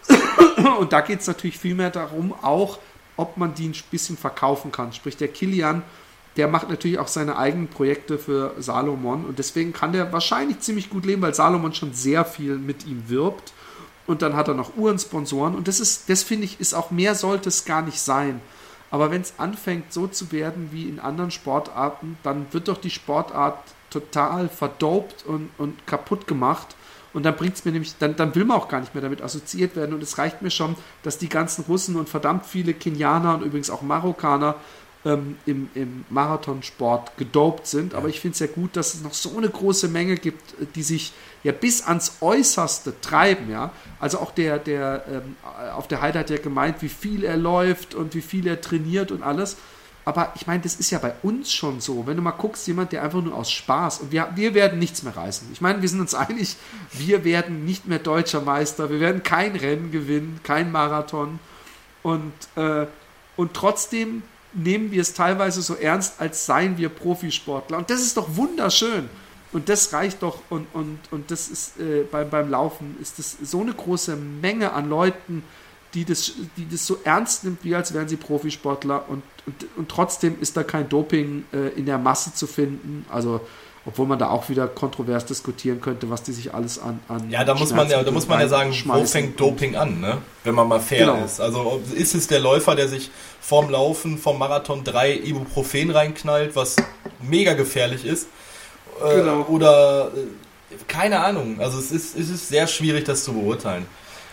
[CLEARS THROAT] Und da geht es natürlich viel mehr darum, auch, ob man die ein bisschen verkaufen kann. Sprich, der Kilian, der macht natürlich auch seine eigenen Projekte für Salomon und deswegen kann der wahrscheinlich ziemlich gut leben, weil Salomon schon sehr viel mit ihm wirbt. Und dann hat er noch Uhrensponsoren und das ist, das finde ich, ist auch mehr sollte es gar nicht sein. Aber wenn es anfängt so zu werden wie in anderen Sportarten, dann wird doch die Sportart total verdopt und, und kaputt gemacht. Und dann bringt es mir nämlich, dann, dann will man auch gar nicht mehr damit assoziiert werden. Und es reicht mir schon, dass die ganzen Russen und verdammt viele Kenianer und übrigens auch Marokkaner ähm, im, im Marathonsport gedopt sind. Aber ich finde es ja gut, dass es noch so eine große Menge gibt, äh, die sich ja bis ans Äußerste treiben. Ja? Also auch der, der ähm, auf der Heide hat ja gemeint, wie viel er läuft und wie viel er trainiert und alles. Aber ich meine, das ist ja bei uns schon so. Wenn du mal guckst, jemand, der einfach nur aus Spaß und wir, wir werden nichts mehr reißen. Ich meine, wir sind uns einig, wir werden nicht mehr deutscher Meister, wir werden kein Rennen gewinnen, kein Marathon. Und, äh, und trotzdem nehmen wir es teilweise so ernst, als seien wir Profisportler. Und das ist doch wunderschön. Und das reicht doch. Und, und, und das ist äh, beim, beim Laufen ist das so eine große Menge an Leuten, die das, die das so ernst nimmt, wie als wären sie Profisportler. Und, und, und trotzdem ist da kein Doping äh, in der Masse zu finden. Also, obwohl man da auch wieder kontrovers diskutieren könnte, was die sich alles an. an Ja, da muss man ja, da muss man ja sagen, wo fängt Doping an, ne? Wenn man mal fair Genau. ist. Also ist es der Läufer, der sich vorm Laufen, vom Marathon drei Ibuprofen reinknallt, was mega gefährlich ist? Äh, Genau. Oder äh, keine Ahnung. Also es ist, es ist sehr schwierig, das zu beurteilen.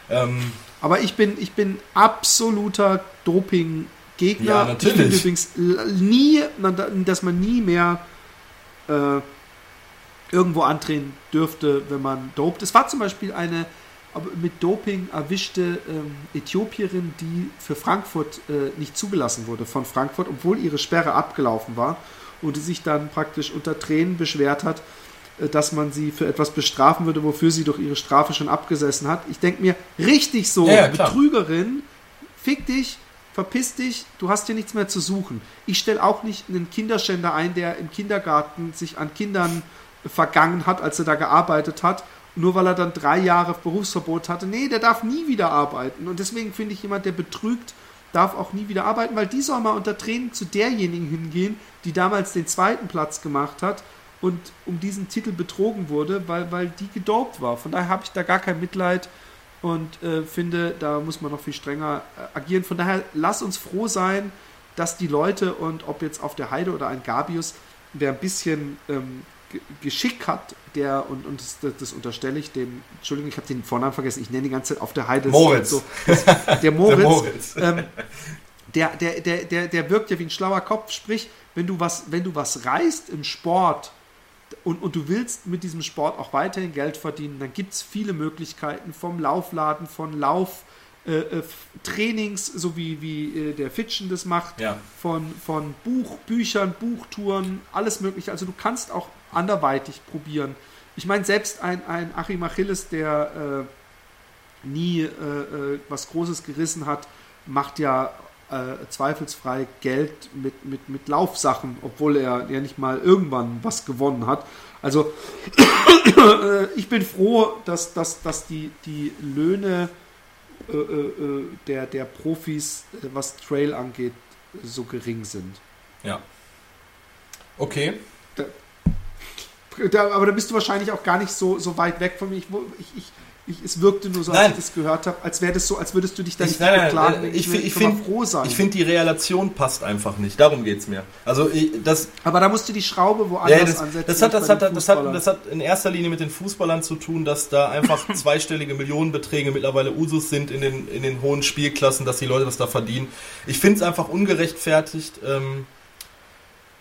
Ähm, Aber ich bin, ich bin absoluter Doping-Gegner. Ja, natürlich. Ich übrigens nie, dass man nie mehr äh, irgendwo antreten dürfte, wenn man dopt. Es war zum Beispiel eine mit Doping erwischte ähm, Äthiopierin, die für Frankfurt äh, nicht zugelassen wurde von Frankfurt, obwohl ihre Sperre abgelaufen war und die sich dann praktisch unter Tränen beschwert hat, dass man sie für etwas bestrafen würde, wofür sie doch ihre Strafe schon abgesessen hat. Ich denke mir, richtig so, Ja, ja, Betrügerin, fick dich, verpiss dich, du hast hier nichts mehr zu suchen. Ich stelle auch nicht einen Kinderschänder ein, der im Kindergarten sich an Kindern vergangen hat, als er da gearbeitet hat, nur weil er dann drei Jahre Berufsverbot hatte. Nee, der darf nie wieder arbeiten. Und deswegen finde ich, jemand, der betrügt, darf auch nie wieder arbeiten, weil die soll mal unter Tränen zu derjenigen hingehen, die damals den zweiten Platz gemacht hat und um diesen Titel betrogen wurde, weil, weil die gedopt war. Von daher habe ich da gar kein Mitleid und äh, finde, da muss man noch viel strenger äh, agieren. Von daher lass uns froh sein, dass die Leute und ob jetzt auf der Heide oder ein Gabius, wer ein bisschen ähm, Geschick hat, der, und, und das, das, unterstelle ich dem, Entschuldigung, ich habe den Vornamen vergessen, ich nenne die ganze Zeit auf der Heide. Moritz. So, das, der [LAUGHS] Moritz. Der Moritz. Ähm, der, der, der, der, der wirkt ja wie ein schlauer Kopf, sprich, wenn du was, wenn du was reißt im Sport und, und du willst mit diesem Sport auch weiterhin Geld verdienen, dann gibt es viele Möglichkeiten vom Laufladen, von Lauf. Äh, äh, Trainings, so wie, wie äh, der Fitschen das macht, Ja. von, von Buch, Büchern, Buchtouren, alles mögliche. Also du kannst auch anderweitig probieren. Ich meine, selbst ein, ein Achim Achilles, der äh, nie was Großes gerissen hat, macht ja äh, zweifelsfrei Geld mit, mit, mit Laufsachen, obwohl er ja nicht mal irgendwann was gewonnen hat. Also äh, ich bin froh, dass, dass, dass die, die Löhne äh, äh, der, der Profis, äh, was Trail angeht, so gering sind. Ja. Okay. Da, aber da bist du wahrscheinlich auch gar nicht so, so weit weg von mir. Ich, ich, ich, ich, es wirkte nur so, als Nein. ich das gehört habe, als wäre das so, als würdest du dich da Ich, nicht nein, nein, beklagen. nein, ich, fi- ich will mal finde, froh sein. ich finde, die Relation passt einfach nicht. Darum geht es mir. Also, ich, das, aber da musst du die Schraube woanders ja, das, ansetzen. das, hat, das, hat, das, hat, das hat in erster Linie mit den Fußballern zu tun, dass da einfach [LAUGHS] zweistellige Millionenbeträge mittlerweile Usus sind in den, in den hohen Spielklassen, dass die Leute das da verdienen. Ich finde es einfach ungerechtfertigt. Ähm,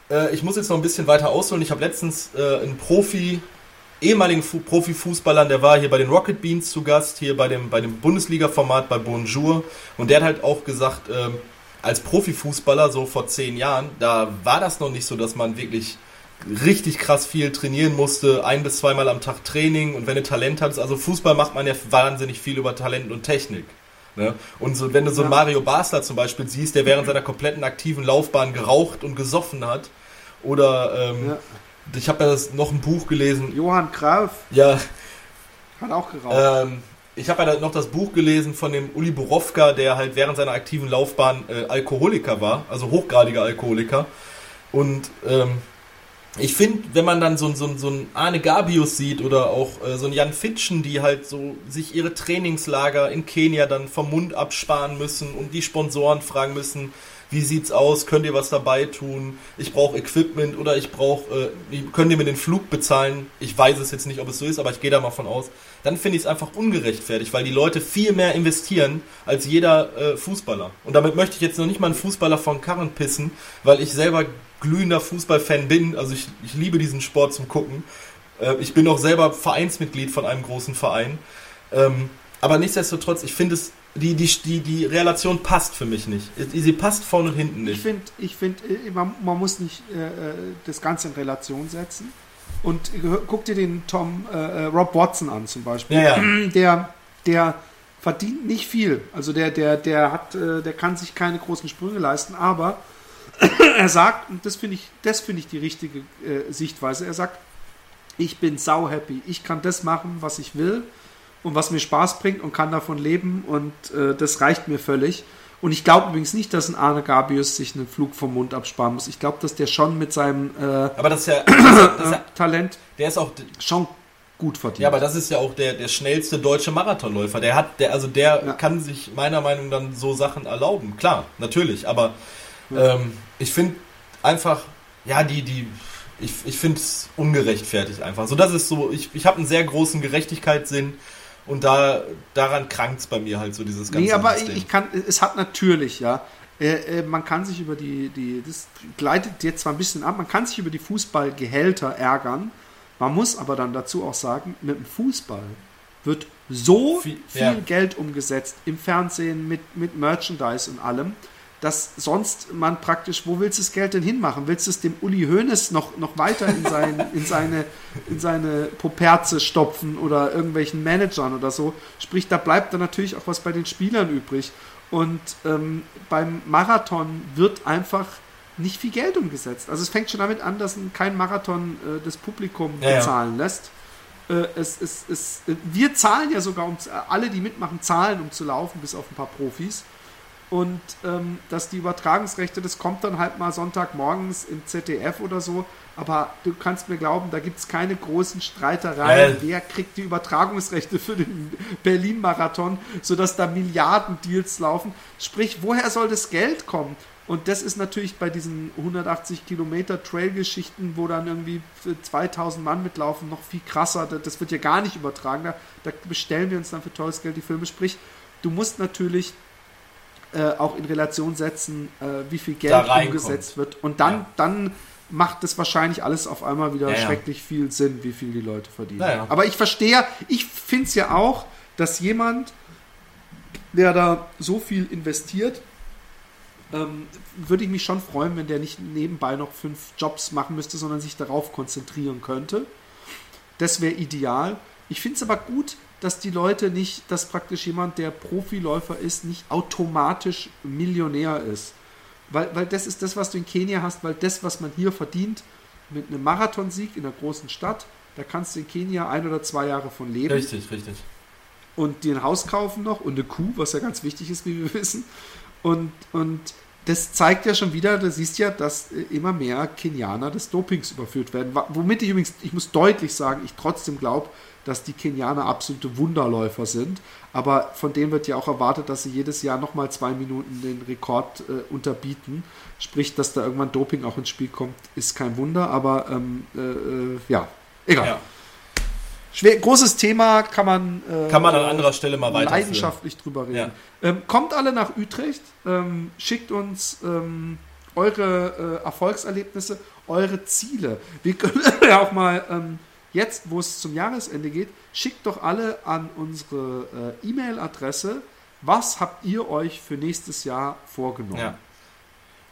äh, ich muss jetzt noch ein bisschen weiter ausholen. Ich habe letztens äh, einen Profi, ehemaligen Fu Profifußballer, der war hier bei den Rocket Beans zu Gast, hier bei dem, bei dem Bundesliga-Format bei Bonjour. Und der hat halt auch gesagt, ähm, als Profifußballer, so vor zehn Jahren, da war das noch nicht so, dass man wirklich richtig krass viel trainieren musste, ein bis zweimal am Tag Training und wenn du Talent hast, also Fußball macht man ja wahnsinnig viel über Talent und Technik. Ne? Und so, wenn du so einen. Mario Basler zum Beispiel siehst, der während seiner kompletten aktiven Laufbahn geraucht und gesoffen hat, oder ähm, Ja. Ich habe ja das, noch ein Buch gelesen, Johann Graf ja, hat auch geraucht. ähm, ich habe ja noch das Buch gelesen von dem Uli Borowka, der halt während seiner aktiven Laufbahn äh, Alkoholiker war, also hochgradiger Alkoholiker. Und ähm, ich finde, wenn man dann so, so, so einen Arne Gabius sieht oder auch äh, so einen Jan Fitschen, die halt so sich ihre Trainingslager in Kenia dann vom Mund absparen müssen und die Sponsoren fragen müssen, wie sieht's aus, könnt ihr was dabei tun, ich brauche Equipment oder ich brauche, äh, könnt ihr mir den Flug bezahlen, ich weiß es jetzt nicht, ob es so ist, aber ich gehe da mal von aus, dann finde ich es einfach ungerechtfertigt, weil die Leute viel mehr investieren als jeder äh, Fußballer. Und damit möchte ich jetzt noch nicht mal einen Fußballer von Karren pissen, weil ich selber glühender Fußballfan bin, also ich, ich liebe diesen Sport zum Gucken. Äh, ich bin auch selber Vereinsmitglied von einem großen Verein. Ähm, aber nichtsdestotrotz, ich finde es, die, die, die, die Relation passt für mich nicht. Sie passt vorne und hinten Ich nicht. finde, ich find, äh, man, man muss nicht äh, äh, das Ganze in Relation setzen. Und guck dir den Tom äh, äh, Rob Watson an zum Beispiel. Ja, ja. [CLEARS THROAT] Der, der verdient nicht viel. Also der, der, der hat, äh, der kann sich keine großen Sprünge leisten, aber [CLEARS THROAT] er sagt, und das finde ich, das finde ich die richtige Sichtweise, er sagt, ich bin sau happy. Ich kann das machen, was ich will und was mir Spaß bringt und kann davon leben und äh, das reicht mir völlig. Und ich glaube übrigens nicht, dass ein Arne Gabius sich einen Flug vom Mund absparen muss. Ich glaube, dass der schon mit seinem äh, Aber das ist ja, [CLEARS THROAT] das ist ja, das ist ja Talent der ist auch, schon gut verdient. ja, aber das ist ja auch der, der schnellste deutsche Marathonläufer. Der hat, der, also der Ja. kann sich meiner Meinung nach dann so Sachen erlauben. Klar, natürlich, aber ähm, ich finde einfach, ja, die, die, ich, ich finde es ungerechtfertigt einfach. So, das ist so, ich, ich habe einen sehr großen Gerechtigkeitssinn und da, daran krankt es bei mir halt so dieses ganze nee, aber System. ich kann, es hat natürlich, ja, äh, äh, man kann sich über die, die, das gleitet jetzt zwar ein bisschen ab, man kann sich über die Fußballgehälter ärgern, man muss aber dann dazu auch sagen, mit dem Fußball wird so Viel- viel, ja. Geld umgesetzt im Fernsehen mit, mit Merchandise und allem, dass sonst man praktisch, wo willst du das Geld denn hinmachen? Willst du es dem Uli Hoeneß noch, noch weiter in, sein, in, seine, in seine Poperze stopfen oder irgendwelchen Managern oder so? Sprich, da bleibt dann natürlich auch was bei den Spielern übrig. Und ähm, beim Marathon wird einfach nicht viel Geld umgesetzt. Also es fängt schon damit an, dass ein- kein Marathon äh, das Publikum Ja, ja. bezahlen lässt. Äh, es, es, es, äh, wir zahlen ja sogar, um, alle, die mitmachen, zahlen, um zu laufen, bis auf ein paar Profis. Und ähm, dass die Übertragungsrechte, das kommt dann halt mal Sonntagmorgens im ZDF oder so. Aber du kannst mir glauben, da gibt es keine großen Streitereien. Ja. Wer kriegt die Übertragungsrechte für den Berlin-Marathon, sodass da Milliarden-Deals laufen? Sprich, woher soll das Geld kommen? Und das ist natürlich bei diesen 180 Kilometer Trail-Geschichten, wo dann irgendwie für 2000 Mann mitlaufen, noch viel krasser. Das- Das wird ja gar nicht übertragen. Da, da bestellen wir uns dann für teures Geld die Filme. Sprich, du musst natürlich äh, auch in Relation setzen, äh, wie viel Geld umgesetzt wird. Und dann, Ja. dann macht es wahrscheinlich alles auf einmal wieder Ja, schrecklich viel Sinn, wie viel die Leute verdienen. Aber ich verstehe, ich finde es ja auch, dass jemand, der da so viel investiert, ähm, würde ich mich schon freuen, wenn der nicht nebenbei noch fünf Jobs machen müsste, sondern sich darauf konzentrieren könnte. Das wäre ideal. Ich finde es aber gut, dass die Leute nicht, dass praktisch jemand, der Profiläufer ist, nicht automatisch Millionär ist. Weil, weil das ist das, was du in Kenia hast, weil das, was man hier verdient, mit einem Marathonsieg in einer großen Stadt, da kannst du in Kenia ein oder zwei Jahre von leben Richtig, richtig. und dir ein Haus kaufen noch und eine Kuh, was ja ganz wichtig ist, wie wir wissen. Und, und das zeigt ja schon wieder, du siehst ja, dass äh, immer mehr Kenianer des Dopings überführt werden. Womit ich übrigens, ich muss deutlich sagen, ich trotzdem glaube, dass die Kenianer absolute Wunderläufer sind. Aber von denen wird ja auch erwartet, dass sie jedes Jahr nochmal zwei Minuten den Rekord äh, unterbieten. Sprich, dass da irgendwann Doping auch ins Spiel kommt, ist kein Wunder. Aber ähm, äh, äh, ja, egal. Ja. Schwer, großes Thema, kann man, äh, Kann man an anderer Stelle mal weiterführen. leidenschaftlich drüber reden. Ähm, kommt alle nach Utrecht, ähm, schickt uns ähm, eure äh, Erfolgserlebnisse, eure Ziele. Wir können [LAUGHS] ja auch mal ähm, jetzt, wo es zum Jahresende geht, schickt doch alle an unsere äh, E-Mail-Adresse, was habt ihr euch für nächstes Jahr vorgenommen? Ja.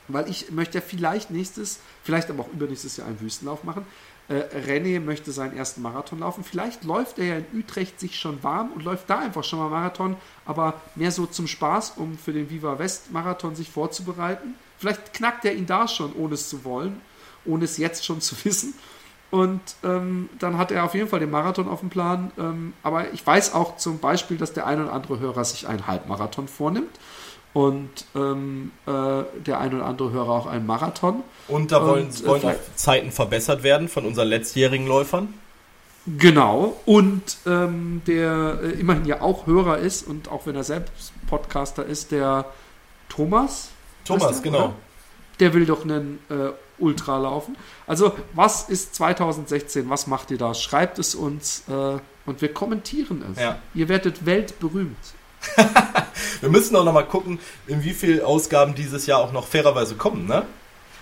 Weil ich möchte ja vielleicht nächstes, vielleicht aber auch übernächstes Jahr einen Wüstenlauf machen. Äh, René möchte seinen ersten Marathon laufen. Vielleicht läuft er ja in Utrecht sich schon warm und läuft da einfach schon mal Marathon, aber mehr so zum Spaß, um für den Viva West Marathon sich vorzubereiten. Vielleicht knackt er ihn da schon, ohne es zu wollen, ohne es jetzt schon zu [LAUGHS] wissen. Und ähm, dann hat er auf jeden Fall den Marathon auf dem Plan. Ähm, aber ich weiß auch zum Beispiel, dass der ein oder andere Hörer sich einen Halbmarathon vornimmt. Und ähm, äh, der ein oder andere Hörer auch einen Marathon. Und da wollen, Und, äh, wollen auch Zeiten verbessert werden von unseren letztjährigen Läufern. Genau. Und ähm, der äh, immerhin ja auch Hörer ist und auch wenn er selbst Podcaster ist, der Thomas. Thomas, du, genau. oder? Der will doch einen äh, Ultra laufen. Also, was ist 2016? Was macht ihr da? Schreibt es uns äh, und wir kommentieren es. Ja. Ihr werdet weltberühmt. [LAUGHS] Wir müssen auch noch mal gucken, in wie viel Ausgaben dieses Jahr auch noch fairerweise kommen, ne?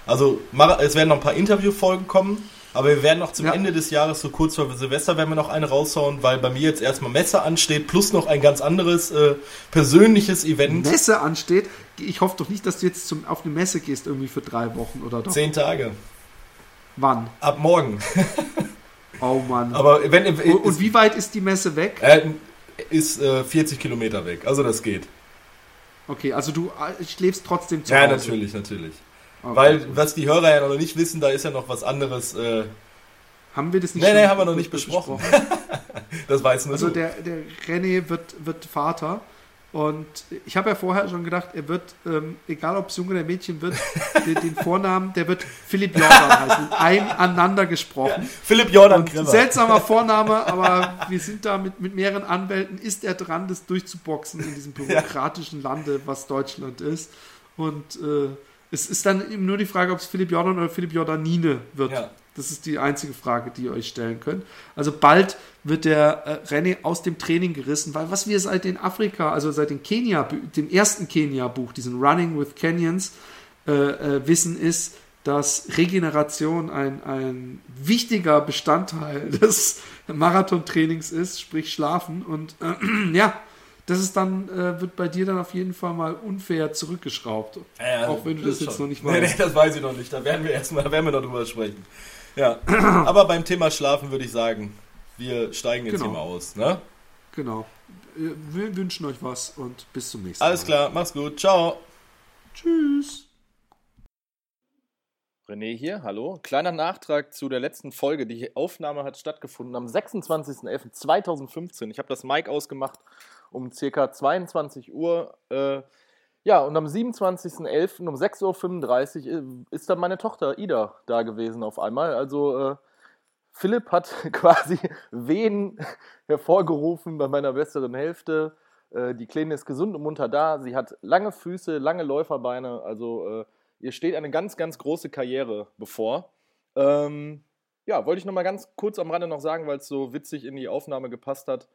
Also, es werden noch ein paar Interviewfolgen kommen, aber wir werden noch zum Ja. Ende des Jahres, so kurz vor Silvester, werden wir noch eine raushauen, weil bei mir jetzt erstmal Messe ansteht, plus noch ein ganz anderes äh, persönliches Event. Messe ansteht. Ich hoffe doch nicht, dass du jetzt zum, auf eine Messe gehst, irgendwie für drei Wochen oder doch. Zehn Tage. Wann? Ab morgen. Oh Mann. Aber wenn und, und wie weit ist die Messe weg? äh, ist äh, 40 Kilometer weg, also das geht. Okay, also du äh, schläfst trotzdem zu Ja, Hause. natürlich, natürlich. Okay. Weil, was die Hörer ja noch nicht wissen, da ist ja noch was anderes, äh, haben wir das nicht Nee, nee, haben wir noch nicht besprochen. [LAUGHS] das weiß nur Also du. der, der René wird, wird Vater und ich habe ja vorher schon gedacht, er wird, ähm, egal ob es Junge oder Mädchen wird, [LAUGHS] den, den Vornamen, der wird Philipp Jordan heißen. Einander gesprochen. Philipp Jordan Grimmer. seltsamer Vorname, aber wir sind da mit, mit mehreren Anwälten, ist er dran, das durchzuboxen in diesem [LAUGHS] bürokratischen Lande, was Deutschland ist. Und äh, es ist dann eben nur die Frage, ob es Philipp Jordan oder Philipp Jordanine wird. Ja. Das ist die einzige Frage, die ihr euch stellen könnt. Also bald wird der äh, René aus dem Training gerissen, weil was wir seit den Afrika, also seit dem Kenia, dem ersten Kenia-Buch, diesen Running with Kenyans, äh, äh, wissen ist, dass Regeneration ein, ein wichtiger Bestandteil [LAUGHS] des Marathontrainings ist, sprich Schlafen. Und äh, [CLEARS THROAT] ja, das ist dann, äh, wird bei dir dann auf jeden Fall mal unfair zurückgeschraubt. Ja, auch wenn du das, das jetzt schon. noch nicht Nee, weißt. nee, das weiß ich noch nicht. Da werden wir erstmal, werden wir noch drüber sprechen. Ja. [CLEARS THROAT] Aber beim Thema Schlafen würde ich sagen, wir steigen jetzt Genau. hier mal aus. Ne? Genau. Wir wünschen euch was und bis zum nächsten Mal. Alles klar, mach's gut. Ciao. Tschüss. René hier, hallo. Kleiner Nachtrag zu der letzten Folge. Die Aufnahme hat stattgefunden am 26.11.2015. Ich habe das Mic ausgemacht um circa 22 Uhr. Äh, ja, und am 27.11. um 6.35 Uhr äh, ist dann meine Tochter Ida da gewesen auf einmal. Also äh, Philipp hat [LAUGHS] quasi Wehen [LAUGHS] hervorgerufen bei meiner besseren Hälfte. Äh, die Kleine ist gesund und munter da. Sie hat lange Füße, lange Läuferbeine. Also äh, ihr steht eine ganz, ganz große Karriere bevor. Ähm, ja, wollte ich noch mal ganz kurz am Rande noch sagen, weil es so witzig in die Aufnahme gepasst hat,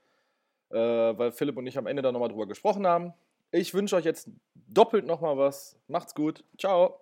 äh, weil Philipp und ich am Ende dann noch mal drüber gesprochen haben. Ich wünsche euch jetzt doppelt noch mal was. Macht's gut. Ciao.